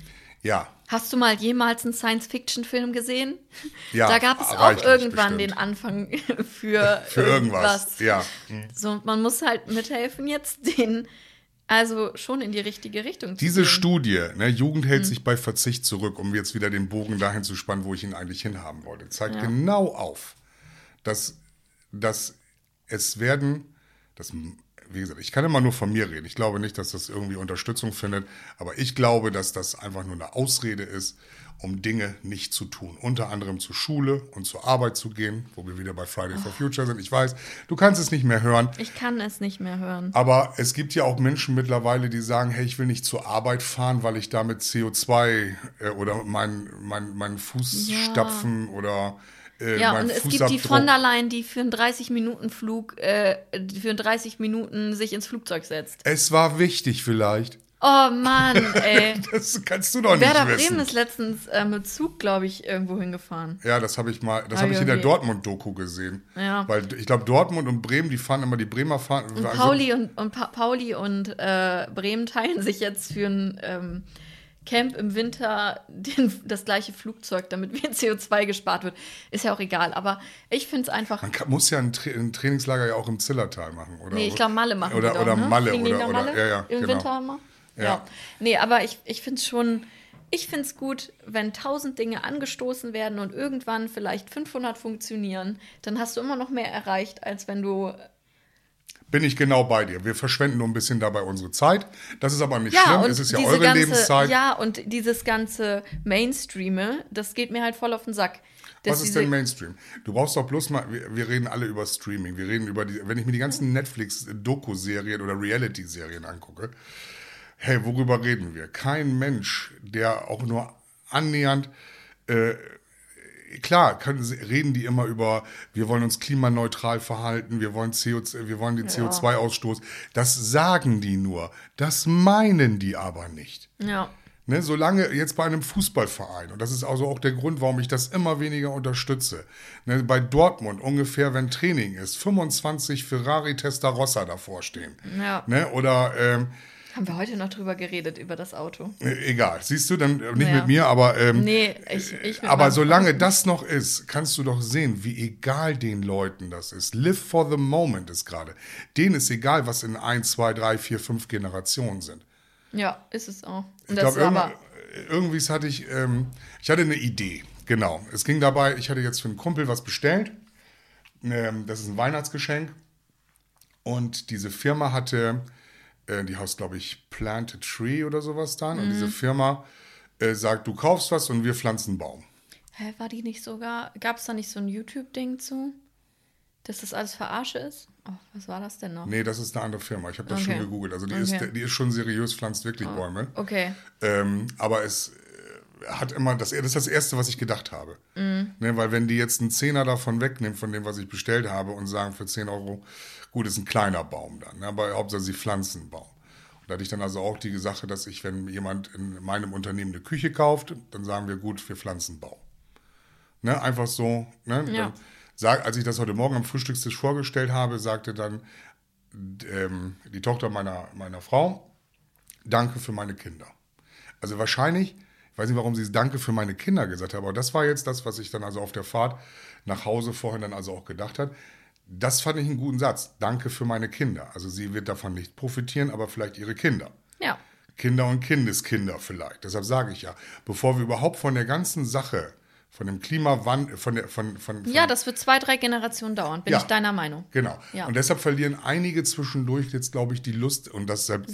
Ja, Hast du mal jemals einen Science-Fiction-Film gesehen? <laughs> Ja, Da gab es auch irgendwann bestimmt. den Anfang <laughs> für, <laughs> für irgendwas. Ja. So, man muss halt mithelfen, jetzt den Also schon in die richtige Richtung. zu Diese gehen. Studie, ne, Jugend Hm. hält sich bei Verzicht zurück, um jetzt wieder den Bogen dahin zu spannen, wo ich ihn eigentlich hinhaben wollte, zeigt Ja. genau auf, dass, dass es werden, das, wie gesagt, ich kann immer nur von mir reden. Ich glaube nicht, dass das irgendwie Unterstützung findet, aber ich glaube, dass das einfach nur eine Ausrede ist, um Dinge nicht zu tun. Unter anderem zur Schule und zur Arbeit zu gehen, wo wir wieder bei Friday for Future sind. Ich weiß, du kannst es nicht mehr hören. Ich kann es nicht mehr hören. Aber es gibt ja auch Menschen mittlerweile, die sagen, hey, ich will nicht zur Arbeit fahren, weil ich damit CO2 äh, oder meinen mein, mein Fußstapfen oder äh, Ja, und es gibt die von der Leyen, die für einen 30-Minuten-Flug, äh, für einen 30 Minuten sich ins Flugzeug setzt. Es war wichtig vielleicht. Oh Mann, <laughs> ey. Das kannst du doch nicht Werder wissen. Bremen ist letztens äh, mit Zug, glaube ich, irgendwo hingefahren. Ja, das habe ich mal, das Ah, habe ich in der. Dortmund-Doku gesehen. Ja. Weil ich glaube, Dortmund und Bremen, die fahren immer die Bremer fahren. Und Pauli und, und pa Pauli und äh, Bremen teilen sich jetzt für ein ähm, Camp im Winter den, das gleiche Flugzeug, damit mehr CO2 gespart wird. Ist ja auch egal, aber ich finde es einfach. Man kann, muss ja ein, Tra ein Trainingslager ja auch im Zillertal machen, oder? Nee, ich glaube, Malle machen oder, die doch, Oder ne? Malle, die oder, oder, Malle ja, ja, Im genau. Winter immer? Ja. Ja. Nee, aber ich, ich finde es schon, ich finde es gut, wenn tausend Dinge angestoßen werden und irgendwann vielleicht 500 funktionieren, dann hast du immer noch mehr erreicht, als wenn du Bin ich genau bei dir. Wir verschwenden nur ein bisschen dabei unsere Zeit. Das ist aber nicht Ja, schlimm. Es ist ja eure ganze, Lebenszeit. Ja, und dieses ganze Mainstreame, das geht mir halt voll auf den Sack. Was ist denn Mainstream? Du brauchst doch bloß mal, wir, wir reden alle über Streaming. Wir reden über die, wenn ich mir die ganzen Netflix-Doku-Serien oder Reality-Serien angucke, hey, worüber reden wir? Kein Mensch, der auch nur annähernd äh, klar, können, reden die immer über, wir wollen uns klimaneutral verhalten, wir wollen, CO2, wir wollen den CO2-Ausstoß. Das sagen die nur. Das meinen die aber nicht. Ja. Ne, solange jetzt bei einem Fußballverein, und das ist also auch der Grund, warum ich das immer weniger unterstütze, ne, bei Dortmund ungefähr, wenn Training ist, 25 Ferrari Testarossa davor stehen. Ja. Ne, oder ähm, Haben wir heute noch drüber geredet, über das Auto. äh, egal, siehst du, dann äh, nicht Ja. mit mir, aber ähm, Nee, ich, ich mit aber solange das noch ist, kannst du doch sehen, wie egal den Leuten das ist. Live for the moment ist gerade. Denen ist egal, was in ein, zwei, drei, vier, fünf Generationen sind. Ja, ist es auch. Und Ich glaube, aber. irgendwie hatte ich, ähm, ich hatte eine Idee. Genau. Es ging dabei, ich hatte jetzt für einen Kumpel was bestellt. Ähm, das ist ein Weihnachtsgeschenk. Und diese Firma hatte, äh, die heißt, glaube ich, Plant a Tree oder sowas dann. Und Mhm. diese Firma äh, sagt, du kaufst was und wir pflanzen einen Baum. Hä, war die nicht sogar. Gab es da nicht so ein YouTube-Ding zu? Dass das alles Verarsche ist? Oh, was war das denn noch? Nee, das ist eine andere Firma. Ich habe das Okay. schon gegoogelt. Also die, Okay. ist, die ist schon seriös, pflanzt wirklich Bäume. Okay. Ähm, aber es äh, hat immer, das, das ist das Erste, was ich gedacht habe. Ne, weil wenn die jetzt einen Zehner davon wegnehmen, von dem, was ich bestellt habe, und sagen für 10 Euro, gut, ist ein kleiner Baum dann, ne, aber Hauptsache sie pflanzen einen Baum. Und da hatte ich dann also auch die Sache, dass ich, wenn jemand in meinem Unternehmen eine Küche kauft, dann sagen wir, gut, wir pflanzen einen Baum. Ne, einfach so. Ne? Ja. Sag, als ich das heute Morgen am Frühstückstisch vorgestellt habe, sagte dann ähm, die Tochter meiner, meiner Frau, danke für meine Kinder. Also wahrscheinlich, ich weiß nicht, warum sie es Danke für meine Kinder gesagt hat, aber das war jetzt das, was ich dann also auf der Fahrt nach Hause vorhin dann also auch gedacht hat. Das fand ich einen guten Satz. Danke für meine Kinder. Also sie wird davon nicht profitieren, aber vielleicht ihre Kinder. Ja. Kinder und Kindeskinder vielleicht. Deshalb sage ich ja, bevor wir überhaupt von der ganzen Sache, von dem Klimawandel, von der, von, von, von Ja, das wird zwei, drei Generationen dauern, bin Ja. ich deiner Meinung. Genau. Ja. Und deshalb verlieren einige zwischendurch jetzt, glaube ich, die Lust. Und deshalb,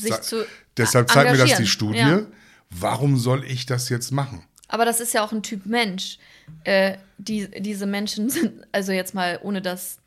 deshalb zeigt mir das die. Studie. Ja. Warum soll ich das jetzt machen? Aber das ist ja auch ein Typ Mensch. Äh, die, diese Menschen sind, also jetzt mal ohne das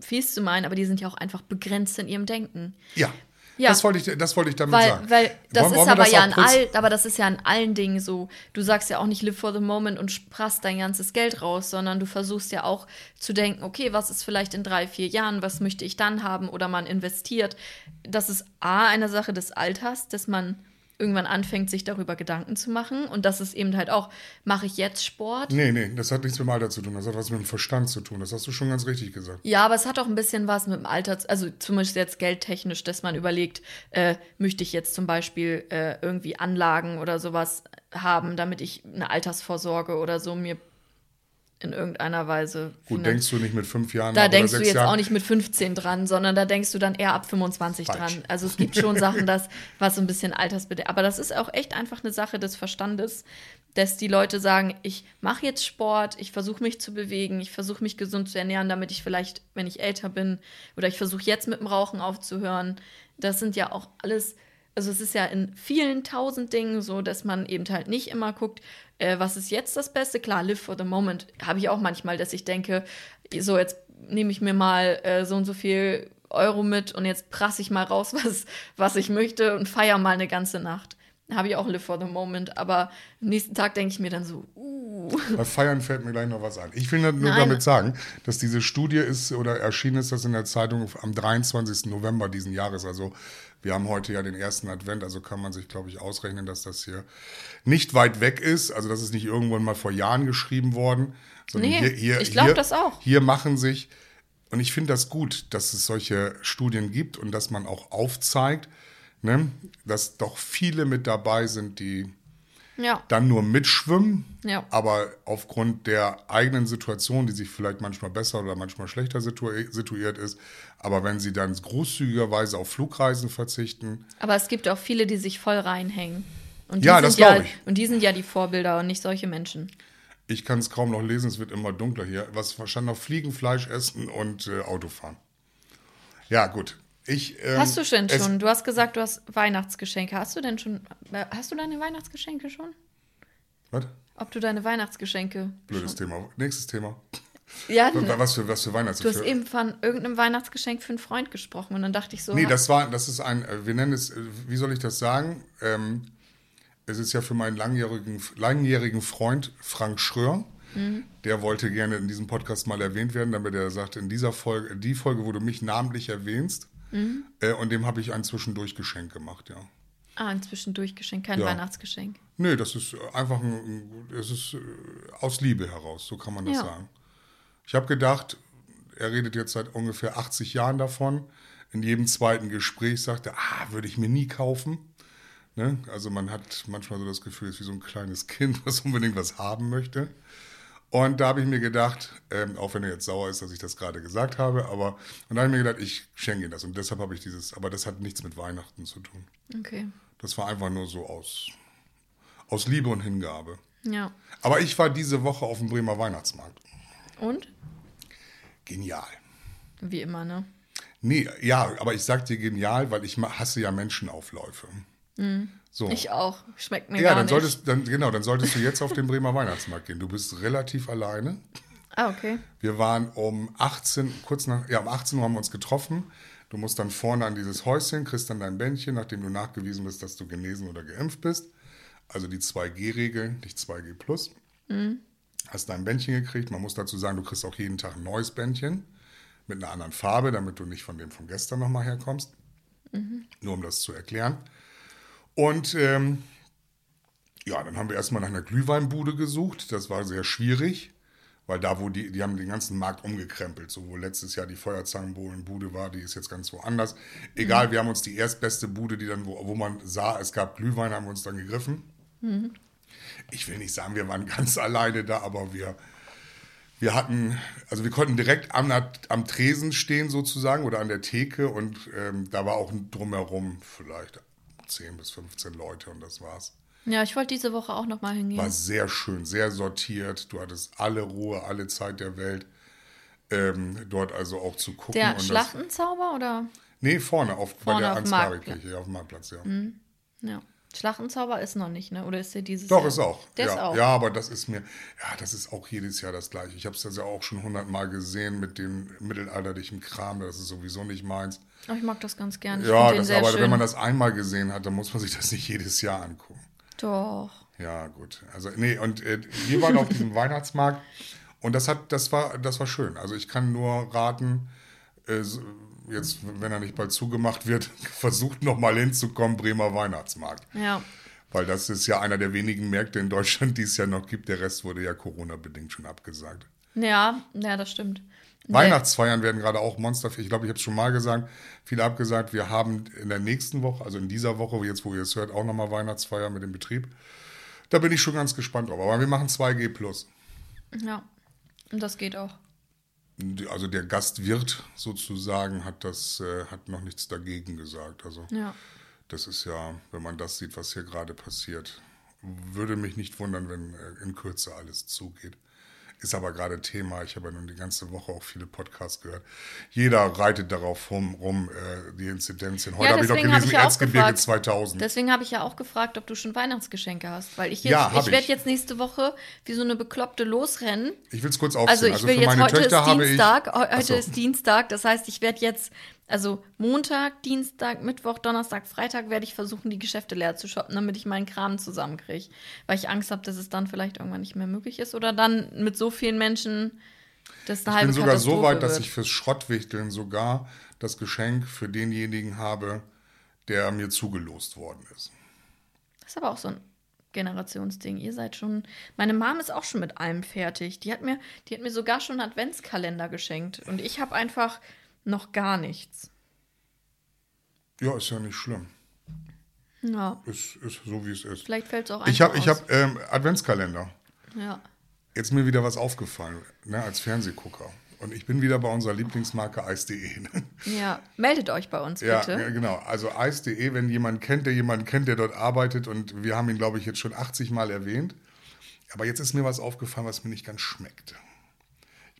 fies zu meinen, aber die sind ja auch einfach begrenzt in ihrem Denken. Ja. Ja. Das wollte ich, das wollte ich damit Weil, sagen. weil das Wollen- ist wollen aber das ja kurz- all, aber das ist ja an allen Dingen so. Du sagst ja auch nicht live for the moment und sprachst dein ganzes Geld raus, sondern du versuchst ja auch zu denken, okay, was ist vielleicht in drei, vier Jahren, was möchte ich dann haben oder man investiert. Das ist A, eine Sache des Alters, dass man irgendwann anfängt, sich darüber Gedanken zu machen. Und das ist eben halt auch, mache ich jetzt Sport? Nee, nee, das hat nichts mit dem Alter zu tun. Das hat was mit dem Verstand zu tun. Das hast du schon ganz richtig gesagt. Ja, aber es hat auch ein bisschen was mit dem Alter, also zumindest jetzt geldtechnisch, dass man überlegt, äh, möchte ich jetzt zum Beispiel äh, irgendwie Anlagen oder sowas haben, damit ich eine Altersvorsorge oder so mir in irgendeiner Weise. Gut, denkst du nicht mit fünf Jahren Da denkst du jetzt Jahren? auch nicht mit 15 dran, sondern da denkst du dann eher ab 25 Falsch. dran. Also es gibt schon Sachen, das, was so ein bisschen altersbedingt. Aber das ist auch echt einfach eine Sache des Verstandes, dass die Leute sagen, ich mache jetzt Sport, ich versuche mich zu bewegen, ich versuche mich gesund zu ernähren, damit ich vielleicht, wenn ich älter bin, oder ich versuche jetzt mit dem Rauchen aufzuhören. Das sind ja auch alles. Also es ist ja in vielen tausend Dingen so, dass man eben halt nicht immer guckt, äh, was ist jetzt das Beste. Klar, live for the moment habe ich auch manchmal, dass ich denke, so jetzt nehme ich mir mal äh, so und so viel Euro mit und jetzt prasse ich mal raus, <laughs> was, was ich möchte und feiere mal eine ganze Nacht. Habe ich auch live for the moment, aber am nächsten Tag denke ich mir dann so, uh, Bei Feiern fällt mir gleich noch was an. Ich will nur Nein. damit sagen, dass diese Studie ist oder erschienen ist das in der Zeitung am 23. November diesen Jahres. Also wir haben heute ja den ersten Advent, also kann man sich, glaube ich, ausrechnen, dass das hier nicht weit weg ist. Also das ist nicht irgendwann mal vor Jahren geschrieben worden. Sondern Nee, hier, hier, ich glaub hier, das auch. Hier machen sich, und ich finde das gut, dass es solche Studien gibt und dass man auch aufzeigt, ne, dass doch viele mit dabei sind, die ja, dann nur mitschwimmen, Ja. aber aufgrund der eigenen Situation, die sich vielleicht manchmal besser oder manchmal schlechter situ situiert ist, aber wenn sie dann großzügigerweise auf Flugreisen verzichten, aber es gibt auch viele, die sich voll reinhängen. Und die Ja, sind das ja, glaub ich. Und die sind ja die Vorbilder und nicht solche Menschen. ich kann es kaum noch lesen, es wird immer dunkler hier, was wahrscheinlich noch Fliegen, Fleisch essen und äh, Autofahren. Ja, gut. Ich, ähm, Hast du denn schon? Du hast gesagt, du hast Weihnachtsgeschenke. Hast du denn schon? äh, Hast du deine Weihnachtsgeschenke schon? Was? Ob du deine Weihnachtsgeschenke? Blödes Thema. Nächstes Thema. Ja, Was für, was für du hast eben von irgendeinem Weihnachtsgeschenk für einen Freund gesprochen und dann dachte ich so. Nee, das war, das ist ein, äh, wir nennen es, äh, wie soll ich das sagen? Ähm, es ist ja für meinen langjährigen, langjährigen Freund Frank Schröer. Der wollte gerne in diesem Podcast mal erwähnt werden, damit er sagt, in dieser Folge, die Folge, wo du mich namentlich erwähnst, äh, und dem habe ich ein Zwischendurchgeschenk gemacht, ja. ah, ein Zwischendurchgeschenk, kein Ja. Weihnachtsgeschenk. Nee, das ist einfach ein, ein- es ist äh, aus Liebe heraus, so kann man das Ja. sagen. Ich habe gedacht, er redet jetzt seit ungefähr 80 Jahren davon. In jedem zweiten Gespräch sagt er, ah, würde ich mir nie kaufen. Ne? Also man hat manchmal so das Gefühl, es ist wie so ein kleines Kind, <laughs> was unbedingt was haben möchte. Und da habe ich mir gedacht, ähm, auch wenn er jetzt sauer ist, dass ich das gerade gesagt habe, aber und da habe ich mir gedacht, ich schenke ihm das. Und deshalb habe ich dieses, aber das hat nichts mit Weihnachten zu tun. Okay. Das war einfach nur so aus, aus Liebe und Hingabe. Ja. Aber ich war diese Woche auf dem Bremer Weihnachtsmarkt. Und? Genial. Wie immer, ne? Nee, ja, aber ich sag dir genial, weil ich hasse ja Menschenaufläufe. So. Mhm. Ich auch. Schmeckt mir ja, gar dann nicht. solltest, dann, genau, dann solltest du jetzt auf den Bremer Weihnachtsmarkt gehen. Du bist relativ alleine. ah, okay. Wir waren um 18, kurz nach, ja, um 18 Uhr haben wir uns getroffen. Du musst dann vorne an dieses Häuschen, kriegst dann dein Bändchen, nachdem du nachgewiesen bist, dass du genesen oder geimpft bist. Also die 2G-Regel, nicht 2G plus. Hast dein Bändchen gekriegt. Man muss dazu sagen, du kriegst auch jeden Tag ein neues Bändchen mit einer anderen Farbe, damit du nicht von dem von gestern nochmal herkommst. Nur um das zu erklären. Und ähm, ja, dann haben wir erstmal nach einer Glühweinbude gesucht. Das war sehr schwierig, weil da, wo die, die haben den ganzen Markt umgekrempelt. So, wo letztes Jahr die Feuerzangenbohlenbude war, die ist jetzt ganz woanders. Egal, wir haben uns die erstbeste Bude, die dann, wo, wo man sah, es gab Glühwein, haben wir uns dann gegriffen. Ich will nicht sagen, wir waren <laughs> ganz alleine da, aber wir, wir hatten, also wir konnten direkt am, am Tresen stehen sozusagen oder an der Theke und ähm, da war auch drumherum vielleicht 10 bis 15 Leute und das war's. Ja, ich wollte diese Woche auch noch mal hingehen. War sehr schön, sehr sortiert. Du hattest alle Ruhe, alle Zeit der Welt, ähm, dort also auch zu gucken. Der Schlachtenzauber oder? nee, vorne, auf, bei Vorne der auf dem Ansgari-Kirche, auf dem Marktplatz, ja. Ja. Schlachtenzauber ist noch nicht, ne? Oder ist der dieses Doch, Jahr? ist auch. Der ja, ist auch. ja, aber das ist mir, ja, das ist auch jedes Jahr das gleiche. Ich habe es ja auch schon hundertmal gesehen mit dem mittelalterlichen Kram, das ist sowieso nicht meins. Oh, ich mag das ganz gern. Ich ja, das, aber schön. wenn man das einmal gesehen hat, dann muss man sich das nicht jedes Jahr angucken. Doch. Ja, gut. Also, nee, und äh, wir waren auf diesem <laughs> Weihnachtsmarkt und das hat, das war, das war schön. Also ich kann nur raten, äh, jetzt, wenn er nicht bald zugemacht wird, <laughs> versucht noch mal hinzukommen, Bremer Weihnachtsmarkt. Ja. Weil das ist ja einer der wenigen Märkte in Deutschland, die es ja noch gibt. Der Rest wurde ja Corona-bedingt schon abgesagt. Ja, ja, das stimmt. Weihnachtsfeiern werden gerade auch Monster. Ich glaube, ich habe es schon mal gesagt, viele abgesagt. Wir haben in der nächsten Woche, also in dieser Woche, jetzt wo ihr es hört, auch nochmal Weihnachtsfeier mit dem Betrieb. Da bin ich schon ganz gespannt drauf. Aber wir machen 2G plus. Ja. Und das geht auch. Also der Gastwirt sozusagen hat das, äh, hat noch nichts dagegen gesagt. Also Ja. das ist ja, wenn man das sieht, was hier gerade passiert, würde mich nicht wundern, wenn äh, in Kürze alles zugeht. Ist aber gerade Thema. Ich habe ja nun die ganze Woche auch viele Podcasts gehört. Jeder reitet darauf rum, rum äh, die Inzidenzien. Heute Ja, habe ich hab gelesen, ich ja Erzgebirge gefragt. 2000. Deswegen habe ich ja auch gefragt, ob du schon Weihnachtsgeschenke hast. Weil ich jetzt, Ja, hab ich werde ich. jetzt nächste Woche wie so eine Bekloppte losrennen. ich will es kurz Also aufzählen. ich Also, will für jetzt heute Töchter ist ich. Dienstag, Ach heute so. ist Dienstag, das heißt, ich werde jetzt, also Montag, Dienstag, Mittwoch, Donnerstag, Freitag werde ich versuchen, die Geschäfte leer zu shoppen, damit ich meinen Kram zusammenkriege. Weil ich Angst habe, dass es dann vielleicht irgendwann nicht mehr möglich ist oder dann mit so vielen Menschen das eine Ich halbe bin sogar so weit, dass wird. ich fürs Schrottwichteln sogar das Geschenk für denjenigen habe, der mir zugelost worden ist. Das ist aber auch so ein Generationsding. Ihr seid schon. Meine Mom ist auch schon mit allem fertig. Die hat mir, die hat mir sogar schon einen Adventskalender geschenkt. Und ich habe einfach noch gar nichts. Ja, ist ja nicht schlimm. Ja. Ist, ist so, wie es ist. Vielleicht fällt es auch Ich habe einfach ich hab, ähm, Adventskalender. Ja. Jetzt mir wieder was aufgefallen, ne, als Fernsehgucker. Und ich bin wieder bei unserer Lieblingsmarke Eis.de. Ne? <laughs> Ja. Meldet euch bei uns, Ja, bitte. ja, genau. Also Eis.de, wenn jemand kennt, der jemanden kennt, der dort arbeitet. Und wir haben ihn, glaube ich, jetzt schon 80 Mal erwähnt. Aber jetzt ist mir was aufgefallen, was mir nicht ganz schmeckt.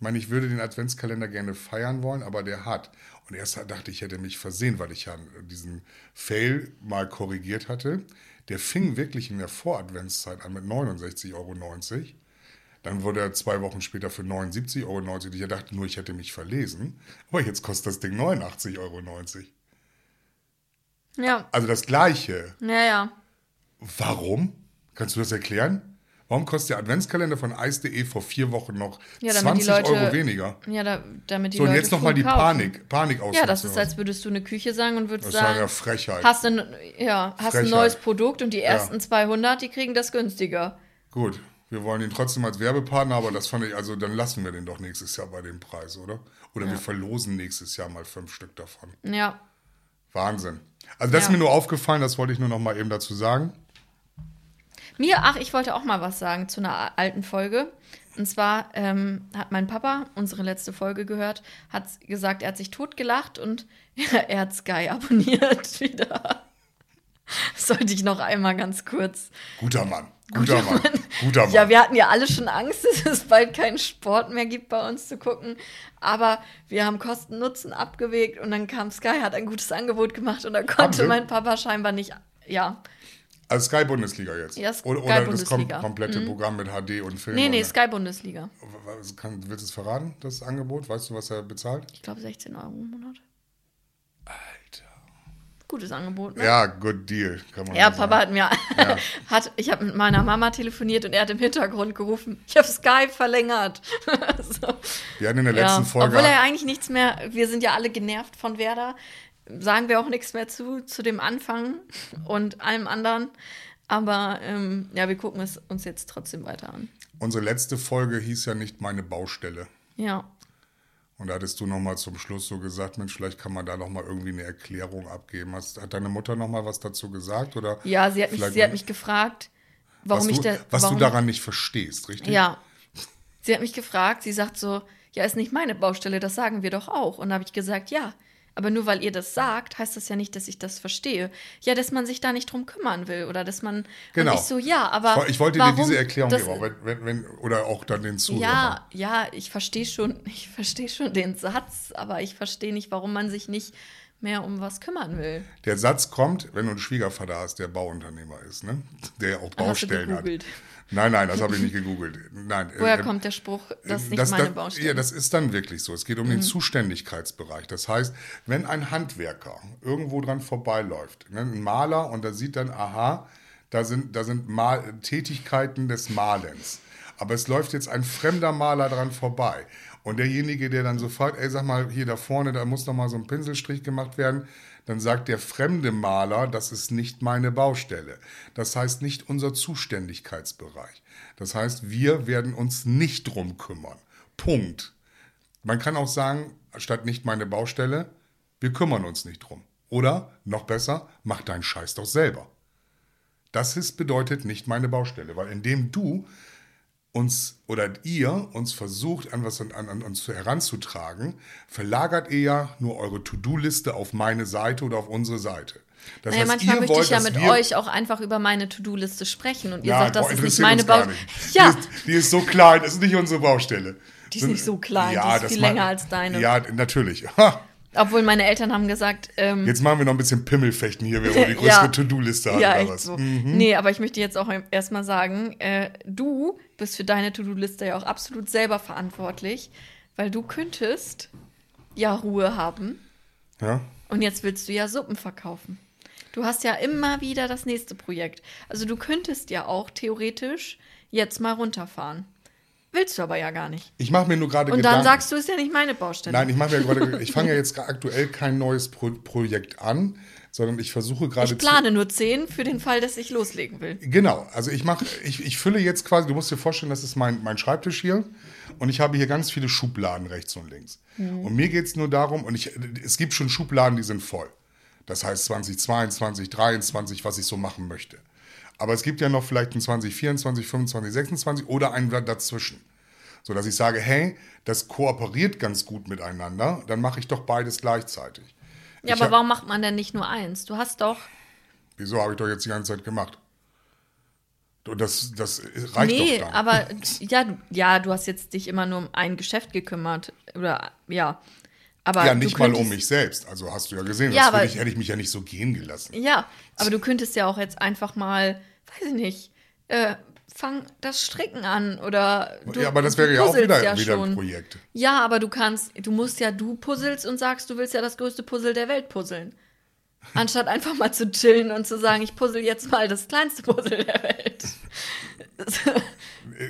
Ich meine, ich würde den Adventskalender gerne feiern wollen, aber der hat. Und erst dachte ich, ich hätte mich versehen, weil ich ja diesen Fail mal korrigiert hatte. Der fing wirklich in der Voradventszeit an mit 69,90 Euro. Dann wurde er zwei Wochen später für 79,90 Euro. Ich dachte nur, ich hätte mich verlesen. Aber jetzt kostet das Ding 89,90 Euro. Ja. Also das gleiche. Ja, ja. Warum? Kannst du das erklären? Warum kostet der Adventskalender von Eis.de vor vier Wochen noch Ja, damit die 20 Leute- Euro weniger? Ja, da, damit die So, und Leute jetzt nochmal die kaufen. Panik, Panik Ja, das ist, als würdest du eine Küche sagen und würdest Das ist ja sagen, eine Frechheit. hast, ein, ja, hast ein Frechheit. neues Produkt und die ersten 200, die kriegen das günstiger. Gut, wir wollen ihn trotzdem als Werbepartner, aber das fand ich, also dann lassen wir den doch nächstes Jahr bei dem Preis, oder? Oder wir verlosen nächstes Jahr mal fünf Stück davon. Ja. Wahnsinn. Also das Ja. ist mir nur aufgefallen, das wollte ich nur noch mal eben dazu sagen. Mir, ach, ich wollte auch mal was sagen zu einer alten Folge. Und zwar ähm, hat mein Papa unsere letzte Folge gehört, hat gesagt, er hat sich totgelacht und <laughs> er hat Sky abonniert <laughs> wieder. Das sollte ich noch einmal ganz kurz. Guter Mann, guter, Mann, guter Mann. Ja, wir hatten ja alle schon Angst, <laughs> dass es bald keinen Sport mehr gibt bei uns zu gucken. Aber wir haben Kosten-Nutzen abgewegt und dann kam Sky, hat ein gutes Angebot gemacht und da konnte mein Papa scheinbar nicht. Ja. Also Sky Bundesliga jetzt. Ja, Sky oder, oder das Bundesliga. Mhm. kom komplette Programm mit HD und Film. Nee, nee, Sky Bundesliga. Kann, willst du es verraten, das Angebot? Weißt du, was er bezahlt? Ich glaube 16 Euro im Monat. Alter. Gutes Angebot, ne? Ja, good deal, kann man Ja, Papa hat mir, <laughs> <laughs> hat, ich habe mit meiner Mama telefoniert und er hat im Hintergrund gerufen, ich habe Sky verlängert. <laughs> so. Wir hatten in der ja. letzten Folge. Obwohl er eigentlich nichts mehr, wir sind ja alle genervt von Werder, sagen wir auch nichts mehr zu, zu dem Anfang und allem anderen. Aber ähm, ja, wir gucken es uns jetzt trotzdem weiter an. Unsere letzte Folge hieß ja nicht meine Baustelle. Ja. Und da hattest du noch mal zum Schluss so gesagt, Mensch, vielleicht kann man da noch mal irgendwie eine Erklärung abgeben. Hast, hat deine Mutter noch mal was dazu gesagt? Oder Ja, sie hat mich, sie hat mich gefragt, warum ich da, Was warum, du daran nicht verstehst, richtig? Ja. Sie hat mich gefragt, sie sagt so, ja, ist nicht meine Baustelle, das sagen wir doch auch. Und da habe ich gesagt, ja. Aber nur weil ihr das sagt, heißt das ja nicht, dass ich das verstehe. Ja, dass man sich da nicht drum kümmern will oder dass man. Genau. So, ja, aber. Ich wollte warum dir diese Erklärung das, geben, aber wenn, wenn, oder auch dann den Zuhörern. Ja, ja, ich verstehe schon, <laughs> ich verstehe schon den Satz, aber ich verstehe nicht, warum man sich nicht mehr um was kümmern will. Der Satz kommt, wenn du einen Schwiegervater hast, der Bauunternehmer ist, ne? der ja auch Baustellen hat. Nein, nein, das habe ich nicht gegoogelt. Nein, Woher äh, kommt der Spruch, das ist nicht das, meine Baustelle? Mhm. Ja, das ist dann wirklich so. Es geht um den Zuständigkeitsbereich. Das heißt, wenn ein Handwerker irgendwo dran vorbeiläuft, ne, ein Maler, und da sieht dann, aha, da sind, da sind Mal Tätigkeiten des Malens. Aber es läuft jetzt ein fremder Maler dran vorbei. Und derjenige, der dann sofort, ey, sag mal, hier da vorne, da muss noch mal so ein Pinselstrich gemacht werden, dann sagt der fremde Maler, das ist nicht meine Baustelle. Das heißt nicht unser Zuständigkeitsbereich. Das heißt, wir werden uns nicht drum kümmern. Punkt. Man kann auch sagen, statt nicht meine Baustelle, wir kümmern uns nicht drum. Oder, noch besser, mach deinen Scheiß doch selber. Das ist, bedeutet nicht meine Baustelle, weil indem du uns oder ihr uns versucht, an was an, an uns heranzutragen, verlagert ihr ja nur eure To-Do-Liste auf meine Seite oder auf unsere Seite. Das naja, heißt, manchmal möchte ich ja mit euch auch einfach über meine To-Do-Liste sprechen und ihr ja, sagt, das boah, ist nicht meine Baustelle. Ja. Die ist, die ist, so klein, das ist nicht unsere Baustelle. Die ist nicht so klein, ja, die ist viel länger als deine. Ja, natürlich. <laughs> Obwohl meine Eltern haben gesagt. Ähm, jetzt machen wir noch ein bisschen Pimmelfechten hier, wer die größere <laughs> ja, To-Do-Liste hat ja, oder was. So. Mhm. Nee, aber ich möchte jetzt auch erstmal sagen, äh, du bist für deine To-Do-Liste ja auch absolut selber verantwortlich, weil du könntest ja Ruhe haben. Ja. Und jetzt willst du ja Suppen verkaufen. Du hast ja immer wieder das nächste Projekt. Also du könntest ja auch theoretisch jetzt mal runterfahren. Willst du aber ja gar nicht. Ich mache mir nur gerade Und dann sagst du, ist ja nicht meine Baustelle. Nein, ich mache mir gerade, <laughs> ich fange ja jetzt aktuell kein neues Pro Projekt an, sondern ich versuche gerade. Ich plane nur zehn für den Fall, dass ich loslegen will. Genau, also ich mache, ich, ich fülle jetzt quasi, du musst dir vorstellen, das ist mein, mein Schreibtisch hier und ich habe hier ganz viele Schubladen rechts und links. Mhm. Und mir geht es nur darum, und ich, es gibt schon Schubladen, die sind voll. Das heißt 2022, 2023, was ich so machen möchte. Aber es gibt ja noch vielleicht ein 2024, 25, 26 oder ein dazwischen. So dass ich sage, hey, das kooperiert ganz gut miteinander, dann mache ich doch beides gleichzeitig. Ja, ich aber warum macht man denn nicht nur eins? Du hast doch. Wieso habe ich doch jetzt die ganze Zeit gemacht? Das, das reicht nee, doch dann. aber ja, ja, du hast jetzt dich immer nur um ein Geschäft gekümmert. Oder ja. Aber ja, nicht mal um mich selbst. Also hast du ja gesehen, ja, das ich, hätte ich mich ja nicht so gehen gelassen. Ja, aber du könntest ja auch jetzt einfach mal, weiß ich nicht, äh, fang das Stricken an oder du, Ja, aber das wäre ja auch wieder, ja wieder ein Projekt. Ja, aber du kannst, du musst ja, du puzzelst und sagst, du willst ja das größte Puzzle der Welt puzzeln. Anstatt einfach mal zu chillen und zu sagen, ich puzzle jetzt mal das kleinste Puzzle der Welt.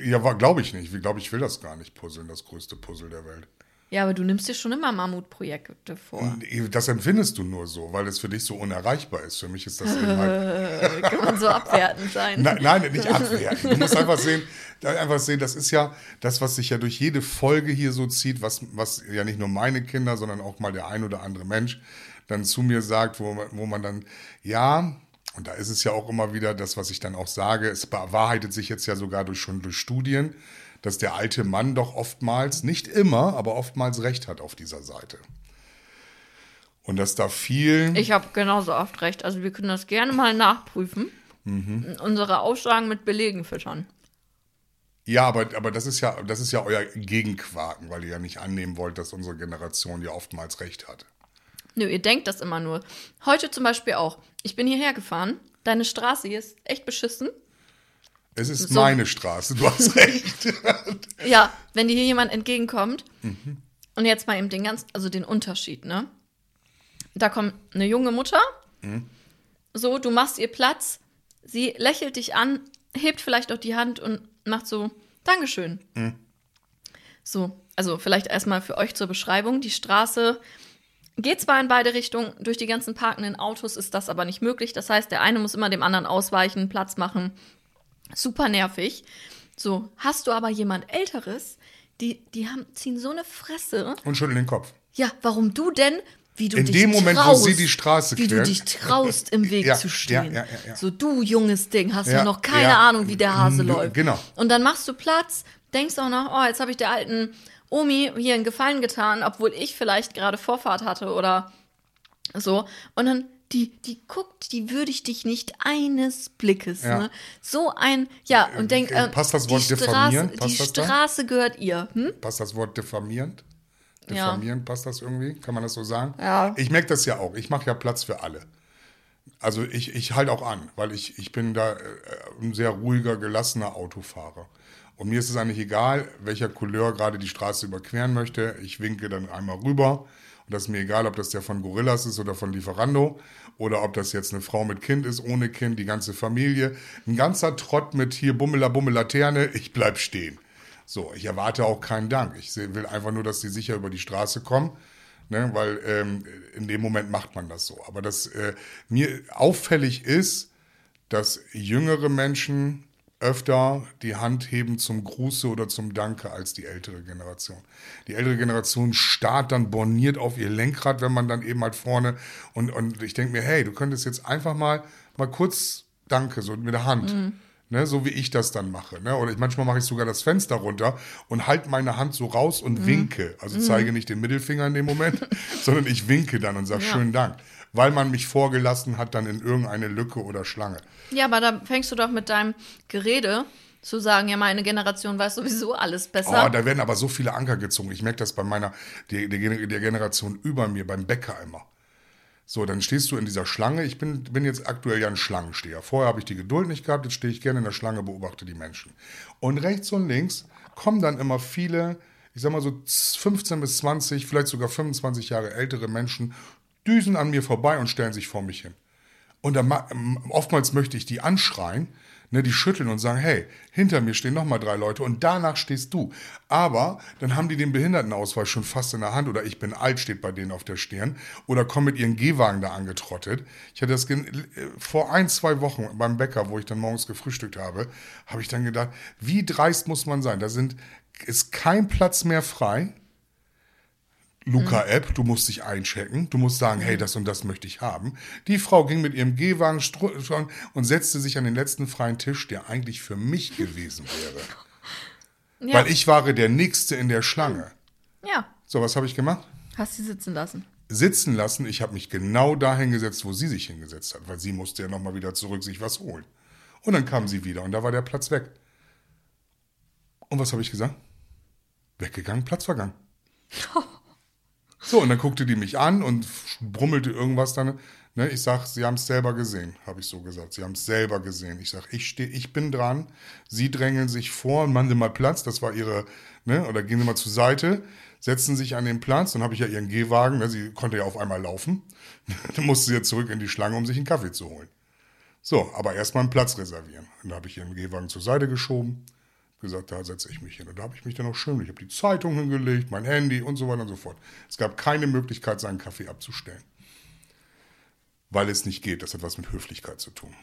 ja, glaube ich nicht. Ich glaube, ich will das gar nicht puzzeln, das größte Puzzle der Welt. Ja, aber du nimmst dir schon immer Mammutprojekte vor. Das empfindest du nur so, weil es für dich so unerreichbar ist. Für mich ist das eben halt. Kann man so abwertend sein? Nein, nein, nicht abwertend. Du musst einfach sehen, einfach sehen, das ist ja das, was sich ja durch jede Folge hier so zieht, was, was ja nicht nur meine Kinder, sondern auch mal der ein oder andere Mensch dann zu mir sagt, wo, wo man dann, ja, und da ist es ja auch immer wieder das, was ich dann auch sage, es bewahrheitet sich jetzt ja sogar durch, schon durch Studien, dass der alte Mann doch oftmals, nicht immer, aber oftmals recht hat auf dieser Seite. Und dass da viel. Ich habe genauso oft recht. Also wir können das gerne mal nachprüfen. Mhm. Unsere Aussagen mit Belegen füttern. Ja, aber, aber das, ist ja, das ist ja euer Gegenquaken, weil ihr ja nicht annehmen wollt, dass unsere Generation ja oftmals recht hat. Nö, ihr denkt das immer nur. Heute zum Beispiel auch. Ich bin hierher gefahren. Deine Straße hier ist echt beschissen. Es ist so. meine Straße, du hast <laughs> recht. ja, wenn dir hier jemand entgegenkommt mhm. und jetzt mal eben den ganz, also den Unterschied, ne? Da kommt eine junge Mutter, mhm. so, du machst ihr Platz, sie lächelt dich an, hebt vielleicht auch die Hand und macht so, Dankeschön. Mhm. So, also vielleicht erstmal für euch zur Beschreibung. Die Straße geht zwar in beide Richtungen, durch die ganzen parkenden Autos ist das aber nicht möglich. Das heißt, der eine muss immer dem anderen ausweichen, Platz machen Super nervig. So, hast du aber jemand Älteres, die, die haben, ziehen so eine Fresse. Und schütteln den Kopf. Ja, warum du denn, wie du In dich dem Moment, traust, wo sie die Straße Wie du dich traust, im <laughs> Weg ja, zu stehen. Ja, ja, so, du junges Ding, hast ja, noch keine Ahnung, wie der Hase läuft. Genau. Und dann machst du Platz, denkst auch noch, oh, jetzt habe ich der alten Omi hier einen Gefallen getan, obwohl ich vielleicht gerade Vorfahrt hatte oder so. Und dann die, die guckt, die würdigt dich nicht eines Blickes. Ja. Ne? So ein, ja, und denkt, äh, passt das Wort die diffamierend? Straße, die Straße da? gehört ihr. Hm? Passt das Wort diffamierend? Diffamierend, ja. passt das irgendwie? Kann man das so sagen? Ja. Ich merke das ja auch. Ich mache ja Platz für alle. Also ich, ich halte auch an, weil ich, ich bin da äh, ein sehr ruhiger, gelassener Autofahrer. Und mir ist es eigentlich egal, welcher Couleur gerade die Straße überqueren möchte. Ich winke dann einmal rüber. Und das ist mir egal, ob das der von Gorillas ist oder von Lieferando oder ob das jetzt eine Frau mit Kind ist, ohne Kind, die ganze Familie. Ein ganzer Trott mit hier Bummela Bummelaterne, ich bleib stehen. So, ich erwarte auch keinen Dank. Ich will einfach nur, dass sie sicher über die Straße kommen. Ne, weil ähm, in dem Moment macht man das so. Aber das äh, mir auffällig ist, dass jüngere Menschen öfter die Hand heben zum Gruße oder zum Danke als die ältere Generation. Die ältere Generation starrt dann borniert auf ihr Lenkrad, wenn man dann eben halt vorne und, und ich denke mir, hey, du könntest jetzt einfach mal, mal kurz Danke, so mit der Hand. Mhm. Ne, so wie ich das dann mache. Ne? Oder ich, manchmal mache ich sogar das Fenster runter und halte meine Hand so raus und Mhm. winke. Also zeige nicht den Mittelfinger in dem Moment, <laughs> sondern ich winke dann und sage Ja. schönen Dank. Weil man mich vorgelassen hat dann in irgendeine Lücke oder Schlange. Ja, aber da fängst du doch mit deinem Gerede zu sagen, ja, meine Generation weiß sowieso alles besser. Oh, da werden aber so viele Anker gezogen. Ich merke das bei meiner, der, der, Gener- der Generation über mir, beim Bäcker immer. So, dann stehst du in dieser Schlange. Ich bin, bin jetzt aktuell ja ein Schlangensteher. Vorher habe ich die Geduld nicht gehabt, jetzt stehe ich gerne in der Schlange, beobachte die Menschen. Und rechts und links kommen dann immer viele, ich sag mal so 15 bis 20, vielleicht sogar 25 Jahre ältere Menschen, düsen an mir vorbei und stellen sich vor mich hin. Und dann, ähm, oftmals möchte ich die anschreien, ne, die schütteln und sagen, hey, hinter mir stehen nochmal drei Leute und danach stehst du. Aber dann haben die den Behindertenausweis schon fast in der Hand oder ich bin alt, steht bei denen auf der Stirn oder kommen mit ihren Gehwagen da angetrottet. Ich hatte das äh, vor ein, zwei Wochen beim Bäcker, wo ich dann morgens gefrühstückt habe, habe ich dann gedacht, wie dreist muss man sein? Da sind, ist kein Platz mehr frei. Luca-App, du musst dich einchecken, du musst sagen, hey, das und das möchte ich haben. Die Frau ging mit ihrem Gehwagen und setzte sich an den letzten freien Tisch, der eigentlich für mich <laughs> gewesen wäre. ja. Weil ich war der Nächste in der Schlange. ja, So, was habe ich gemacht? hast sie sitzen lassen. Sitzen lassen, ich habe mich genau da hingesetzt, wo sie sich hingesetzt hat, weil sie musste ja nochmal wieder zurück sich was holen. Und dann kam sie wieder und da war der Platz weg. Und was habe ich gesagt? Weggegangen, Platz vergangen. <laughs> So, und dann guckte die mich an und brummelte irgendwas dann. Ne, ich sag, sie haben es selber gesehen, habe ich so gesagt. Sie haben es selber gesehen. Ich sag, ich stehe, ich bin dran. Sie drängeln sich vor und machen Sie mal Platz. Das war ihre, ne, oder gehen Sie mal zur Seite, setzen sich an den Platz. Dann habe ich ja ihren Gehwagen. Ne, sie konnte ja auf einmal laufen. <laughs> dann musste sie ja zurück in die Schlange, um sich einen Kaffee zu holen. So, aber erstmal einen Platz reservieren. Und da habe ich ihren Gehwagen zur Seite geschoben, gesagt, da setze ich mich hin. Und da habe ich mich dann auch schön, ich habe die Zeitung hingelegt, mein Handy und so weiter und so fort. Es gab keine Möglichkeit, seinen Kaffee abzustellen. Weil es nicht geht. Das hat was mit Höflichkeit zu tun.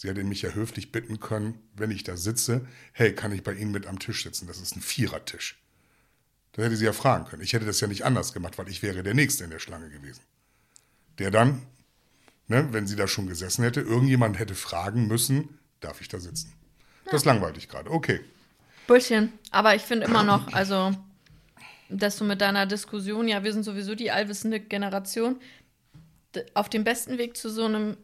Sie hätte mich ja höflich bitten können, wenn ich da sitze, hey, kann ich bei Ihnen mit am Tisch sitzen? Das ist ein Vierertisch. Das hätte sie ja fragen können. Ich hätte das ja nicht anders gemacht, weil ich wäre der Nächste in der Schlange gewesen. Der dann, ne, wenn sie da schon gesessen hätte, irgendjemand hätte fragen müssen, darf ich da sitzen? Das langweilt dich gerade. Okay. Bullchen. Aber ich finde immer noch, also, dass du mit deiner Diskussion, ja, wir sind sowieso die allwissende Generation, auf dem besten Weg zu so einem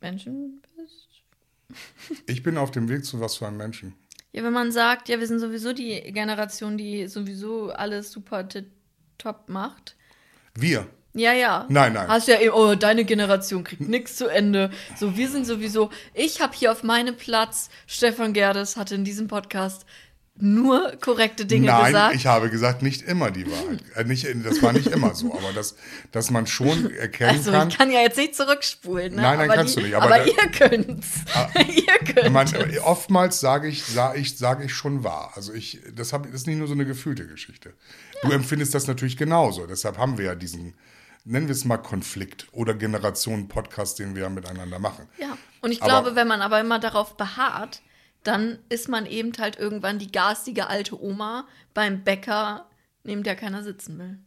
Menschen bist. <laughs> Ich bin auf dem Weg zu was für einem Menschen. Ja, wenn man sagt, ja, wir sind sowieso die Generation, die sowieso alles super top macht. Wir. Ja, ja. Nein, nein. Hast ja eben, oh, deine Generation kriegt nichts zu Ende. So, wir sind sowieso, ich habe hier auf meinem Platz, Stefan Gerdes hatte in diesem Podcast nur korrekte Dinge Nein, gesagt. ich habe gesagt, nicht immer die Wahrheit. Äh, nicht, das war nicht immer so, aber das, dass man schon erkennen also, kann. ich kann ja jetzt nicht zurückspulen. Ne? Nein, nein, aber kannst die, du nicht, Aber, aber da- ihr könnt's. <laughs> ihr könnt. Man, oftmals sage ich, sage ich, sage ich schon wahr. Also ich, das, hab, das ist nicht nur so eine gefühlte Geschichte. Du empfindest das natürlich genauso. Deshalb haben wir ja diesen, nennen wir es mal Konflikt oder Generationen-Podcast, den wir ja miteinander machen. Ja, und ich Aber- glaube, wenn man aber immer darauf beharrt, dann ist man eben halt irgendwann die garstige alte Oma beim Bäcker, neben der keiner sitzen will.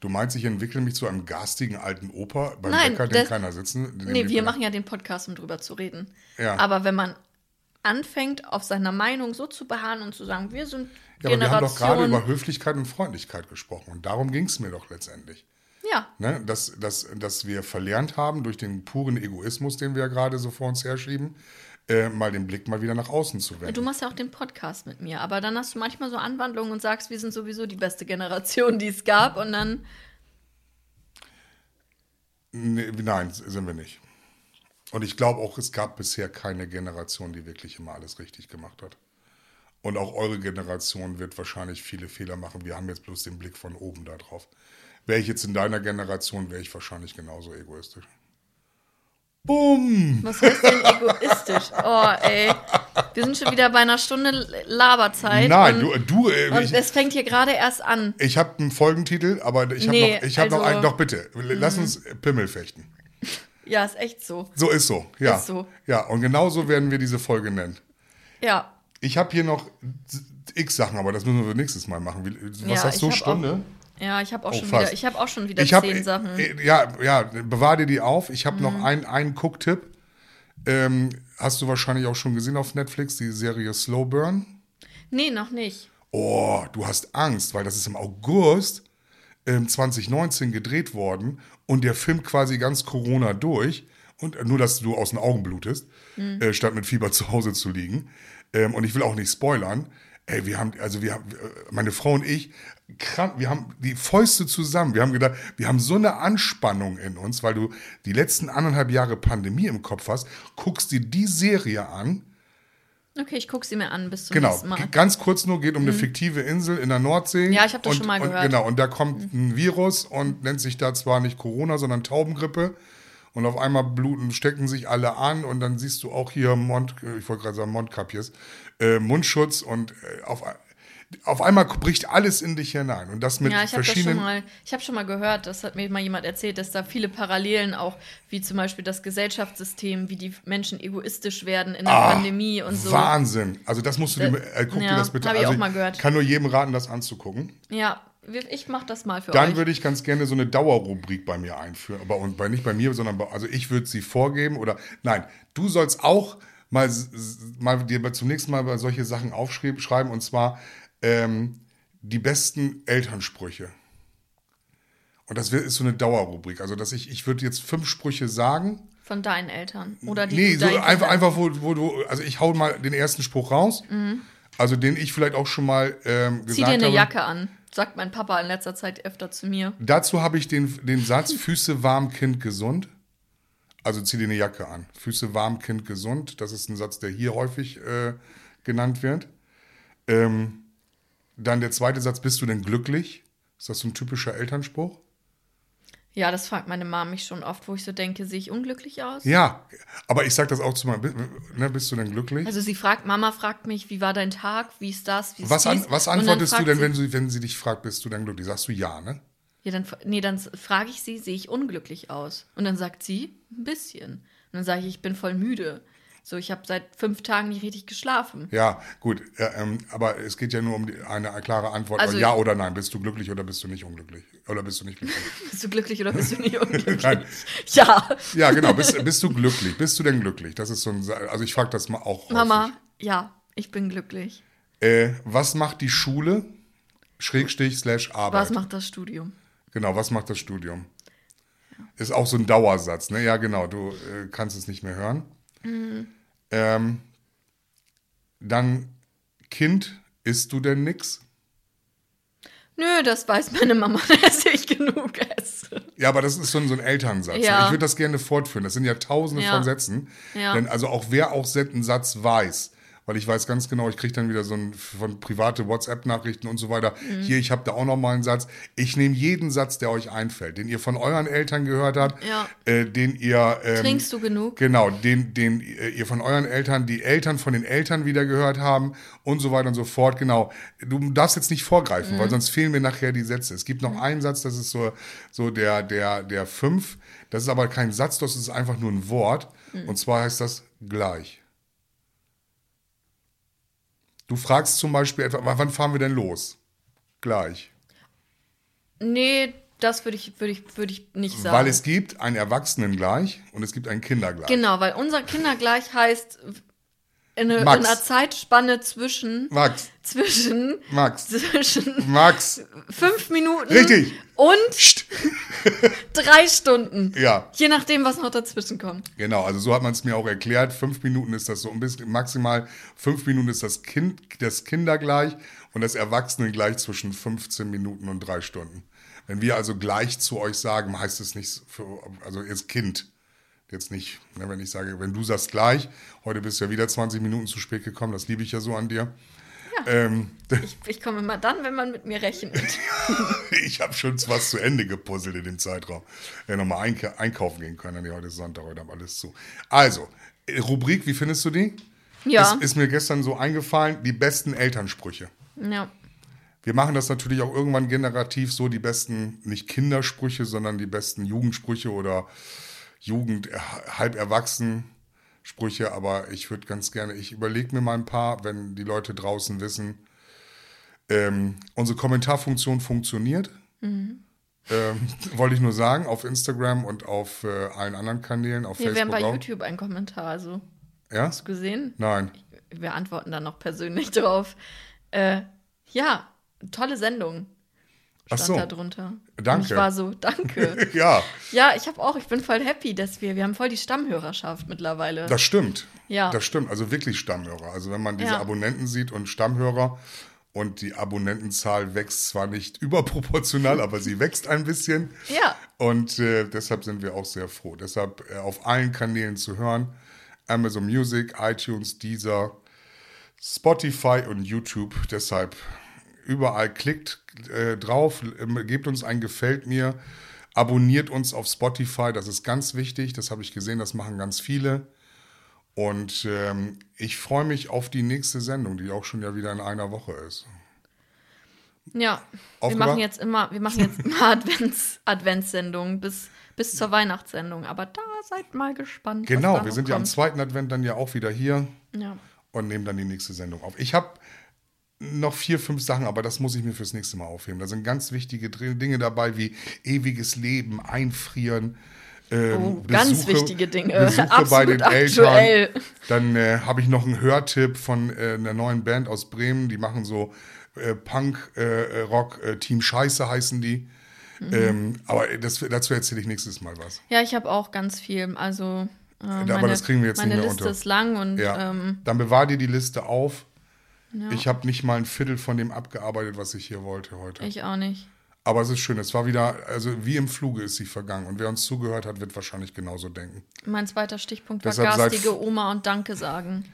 Du meinst, ich entwickle mich zu einem garstigen alten Opa beim Nein, Bäcker, den das- keiner sitzen? den Nee, wir- wir machen ja den Podcast, um drüber zu reden. Ja. Aber wenn man anfängt, auf seiner Meinung so zu beharren und zu sagen, wir sind Ja, aber wir haben doch gerade Generation. über Höflichkeit und Freundlichkeit gesprochen. Und darum ging es mir doch letztendlich. Ja, Ne? Dass, dass, dass wir verlernt haben, durch den puren Egoismus, den wir ja gerade so vor uns herschieben, äh, mal den Blick mal wieder nach außen zu wenden. du machst ja auch den Podcast mit mir, aber dann hast du manchmal so Anwandlungen und sagst, wir sind sowieso die beste Generation, die es gab und dann, Nee, nein, sind wir nicht. Und ich glaube auch, es gab bisher keine Generation, die wirklich immer alles richtig gemacht hat. Und auch eure Generation wird wahrscheinlich viele Fehler machen. Wir haben jetzt bloß den Blick von oben da drauf. Wäre ich jetzt in deiner Generation, wäre ich wahrscheinlich genauso egoistisch. Bumm! was heißt denn egoistisch? Oh, ey. Wir sind schon wieder bei einer Stunde Laberzeit. Nein, und, du, du äh, und ich, es fängt hier gerade erst an. ich habe einen Folgentitel, aber ich habe Nee, noch, ich noch also- Mhm. einen, doch bitte, lass uns Pimmel fechten. Ja, ist echt so. So ist so, ja. Ist so. Ja, und genau so werden wir diese Folge nennen. Ja. Ich habe hier noch x Sachen, aber das müssen wir nächstes Mal machen. Was Ja, hast du, hab Stunde? Ja, ich habe auch, Oh, schon fast. wieder, ich hab auch schon wieder Ich zehn Sachen. Mhm. ja, ja, bewahr dir die auf. Ich habe noch einen, einen Cook-Tipp. Ähm, hast du wahrscheinlich auch schon gesehen auf Netflix, die Serie Slow Burn. Nee, noch nicht. Oh, du hast Angst, weil das ist im August ähm, 2019 gedreht worden und der Film quasi ganz Corona durch. Und äh, nur, dass du aus den Augen blutest, äh, statt mit Fieber zu Hause zu liegen. Ähm, und ich will auch nicht spoilern. Ey, wir haben, also wir haben, äh, meine Frau und ich, krank, wir haben die Fäuste zusammen. Wir haben gedacht, wir haben so eine Anspannung in uns, weil du die letzten anderthalb Jahre Pandemie im Kopf hast, guckst dir die Serie an. Okay, ich gucke sie mir an bis zum Genau, nächsten Mal. ganz kurz nur, geht um eine fiktive Insel in der Nordsee. Ja, ich hab das und, schon mal und, gehört. Mhm. Genau, und da kommt ein Virus und nennt sich da zwar nicht Corona, sondern Taubengrippe. Und auf einmal bluten, stecken sich alle an und dann siehst du auch hier Mond, ich wollte gerade sagen Mondkapiers, äh, Mundschutz und äh, auf, auf einmal bricht alles in dich hinein. Und das mit Ja, ich habe das schon verschiedenen. mal, ich habe schon mal gehört, das hat mir mal jemand erzählt, dass da viele Parallelen auch, wie zum Beispiel das Gesellschaftssystem, wie die Menschen egoistisch werden in der Ah, Pandemie und so. Wahnsinn. Also das musst du dir, äh, guck ja, dir das bitte ich also auch mal gehört. kann nur jedem raten, das anzugucken. Ja, ich mache das mal für Dann euch. würde ich ganz gerne so eine Dauerrubrik bei mir einführen. Aber und bei, nicht bei mir, sondern bei, also ich würde sie vorgeben oder nein, du sollst auch mal, mal dir zum nächsten Mal bei solche Sachen aufschreiben und zwar ähm, die besten Elternsprüche. Und das ist so eine Dauerrubrik. Also dass ich, ich würde jetzt fünf Sprüche sagen. Von deinen Eltern. Oder die Nee, so einfach, einfach wo, wo du, also ich hau mal den ersten Spruch raus. Also den ich vielleicht auch schon mal ähm, gesagt Zieh dir eine habe. Jacke an, sagt mein Papa in letzter Zeit öfter zu mir. Dazu habe ich den, den Satz, <laughs> Füße warm, Kind gesund. Also zieh dir eine Jacke an. Füße warm, Kind gesund. Das ist ein Satz, der hier häufig äh, genannt wird. Ähm, dann der zweite Satz, bist du denn glücklich? Ist das so ein typischer Elternspruch? Ja, das fragt meine Mama mich schon oft, wo ich so denke, sehe ich unglücklich aus? Ja, aber ich sage das auch zu meinem, ne, bist du denn glücklich? Also sie fragt, Mama fragt mich, wie war dein Tag, wie ist das, wie ist was, an, was antwortest du denn, sie, wenn sie, wenn sie dich fragt, bist du denn glücklich? Sagst du ja, ne? Ja, dann, nee, dann frage ich sie, sehe ich unglücklich aus? Und dann sagt sie, ein bisschen. Und dann sage ich, ich bin voll müde. So, ich habe seit fünf Tagen nicht richtig geschlafen. Ja, gut. Ja, ähm, aber es geht ja nur um die, eine klare Antwort. Also ja oder nein. Bist du glücklich oder bist du nicht unglücklich? Oder bist du nicht glücklich? <laughs> Bist du glücklich oder bist du nicht <laughs> unglücklich? Nein. Ja, Ja, genau. Bist, bist du glücklich? Bist du denn glücklich? Das ist so ein. Also ich frage das mal auch. Mama, ja, ich bin glücklich. Äh, was macht die Schule? Schrägstrich slash Arbeit. Was macht das Studium? Genau, was macht das Studium? Ist auch so ein Dauersatz, ne? Ja, genau. Du äh, kannst es nicht mehr hören. Mhm. Ähm, dann Kind, isst du denn nix? Nö, das weiß meine Mama, <laughs> dass ich genug esse. Ja, aber das ist ein, so ein Elternsatz. ne? Ja. Ich würde das gerne fortführen. Das sind ja tausende Ja. von Sätzen. Ja. Denn also auch wer auch einen Satz weiß, weil ich weiß ganz genau, ich kriege dann wieder so ein, von private WhatsApp-Nachrichten und so weiter. Mhm. Hier, ich habe da auch noch mal einen Satz. Ich nehme jeden Satz, der euch einfällt, den ihr von euren Eltern gehört habt, Ja. äh, den ihr... Ähm, Trinkst du genug? Genau, den, den äh, ihr von euren Eltern, die Eltern von den Eltern wieder gehört haben und so weiter und so fort. Genau. Du darfst jetzt nicht vorgreifen, weil sonst fehlen mir nachher die Sätze. Es gibt noch einen Satz, das ist so, so der, der, der fünf. Das ist aber kein Satz, das ist einfach nur ein Wort. Und zwar heißt das gleich. Du fragst zum Beispiel etwa, wann fahren wir denn los? Gleich. Nee, das würde ich, würde ich, würde ich nicht sagen. Weil es gibt einen Erwachsenen gleich und es gibt einen Kindergleich. genau, weil unser Kindergleich heißt in, eine, in einer Zeitspanne zwischen, Max, zwischen, Max, zwischen Max. fünf Minuten Richtig. und <laughs> drei Stunden. Ja. Je nachdem, was noch dazwischen kommt. Genau, also so hat man es mir auch erklärt. Fünf Minuten ist das so ein bisschen, maximal fünf Minuten ist das Kind, das Kindergleich und das Erwachsenengleich zwischen 15 Minuten und drei Stunden. Wenn wir also gleich zu euch sagen, heißt es nicht für, also jetzt Kind. Jetzt nicht, ne, wenn ich sage, wenn du sagst gleich, heute bist du ja wieder 20 Minuten zu spät gekommen, das liebe ich ja so an dir. Ähm, <laughs> Ich, ich komme immer dann, wenn man mit mir rechnet. <laughs> ich habe schon was zu Ende gepuzzelt in dem Zeitraum. Ja, nochmal einka einkaufen gehen können. Nee, heute ist Sonntag, heute haben alles zu. Also, äh, Rubrik, wie findest du die? Ja. Ist, ist mir gestern so eingefallen, die besten Elternsprüche. ja. Wir machen das natürlich auch irgendwann generativ so, die besten, nicht Kindersprüche, sondern die besten Jugendsprüche oder Jugend, äh, halb erwachsen Sprüche. Aber ich würde ganz gerne, ich überlege mir mal ein paar, wenn die Leute draußen wissen, ähm, unsere Kommentarfunktion funktioniert. Ähm, <laughs> wollte ich nur sagen, auf Instagram und auf äh, allen anderen Kanälen, auf Wir wären Facebook bei auch. YouTube ein Kommentar, also. Ja? Hast du gesehen? Nein. Wir antworten dann noch persönlich <laughs> drauf. Äh, ja, tolle Sendung. Ach Stand so. da drunter. Danke. Und ich war so, danke. <laughs> Ja, ja, ich habe auch, ich bin voll happy, dass wir, wir haben voll die Stammhörerschaft mittlerweile. das stimmt. Ja. Das stimmt. Also wirklich Stammhörer. Also wenn man diese Ja. Abonnenten sieht und Stammhörer und die Abonnentenzahl wächst zwar nicht <laughs> überproportional, aber sie wächst ein bisschen. ja, Und äh, deshalb sind wir auch sehr froh. Deshalb äh, auf allen Kanälen zu hören. Amazon Music, iTunes, Deezer, Spotify und YouTube. Deshalb überall klickt äh, drauf, äh, gebt uns ein Gefällt mir, abonniert uns auf Spotify, das ist ganz wichtig. Das habe ich gesehen, das machen ganz viele. Und ähm, ich freue mich auf die nächste Sendung, die auch schon ja wieder in einer Woche ist. ja. Wir machen jetzt immer, wir machen jetzt immer <laughs> Advents, Adventssendungen bis, bis zur Weihnachtssendung. Aber da seid mal gespannt. Genau, wir sind ja am kommt. zweiten Advent dann ja auch wieder hier. Ja. und nehmen dann die nächste Sendung auf. Ich habe noch vier, fünf Sachen, aber das muss ich mir fürs nächste Mal aufheben. Da sind ganz wichtige Dinge dabei, wie ewiges Leben, einfrieren. Ähm, Oh, ganz wichtige Dinge. Besuche bei Absolut den aktuell. Eltern. Dann äh, habe ich noch einen Hörtipp von äh, einer neuen Band aus Bremen. Die machen so äh, Punk, äh, Rock, äh, Team Scheiße heißen die. Mhm. Ähm, aber das, dazu erzähle ich nächstes Mal was. Ja, ich habe auch ganz viel. Also, äh, meine, aber das kriegen wir jetzt meine nicht mehr Liste unter. ist lang und Ja. ähm, Dann bewahr dir die Liste auf. Ich habe nicht mal ein Viertel von dem abgearbeitet, was ich hier wollte heute. ich auch nicht. Aber es ist schön. Es war wieder, also wie im Fluge ist sie vergangen. Und wer uns zugehört hat, wird wahrscheinlich genauso denken. Mein zweiter Stichpunkt war Deshalb garstige Oma und Danke sagen.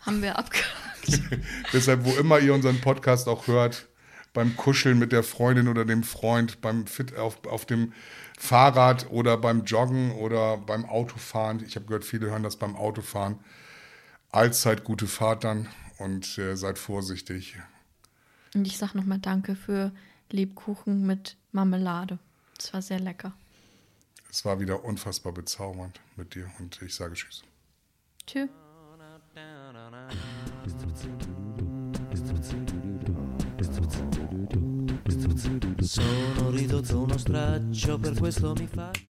Haben wir abgehakt. <laughs> Deshalb, wo immer ihr unseren Podcast auch hört, beim Kuscheln mit der Freundin oder dem Freund, beim Fit auf, auf dem Fahrrad oder beim Joggen oder beim Autofahren. Ich habe gehört, viele hören das beim Autofahren. Allzeit gute Fahrt dann und äh, seid vorsichtig. Und ich sag nochmal Danke für Lebkuchen mit Marmelade. Das war sehr lecker. Es war wieder unfassbar bezaubernd mit dir und ich sage Tschüss. Tschüss. Sono ridotto uno straccio, per questo mi fa.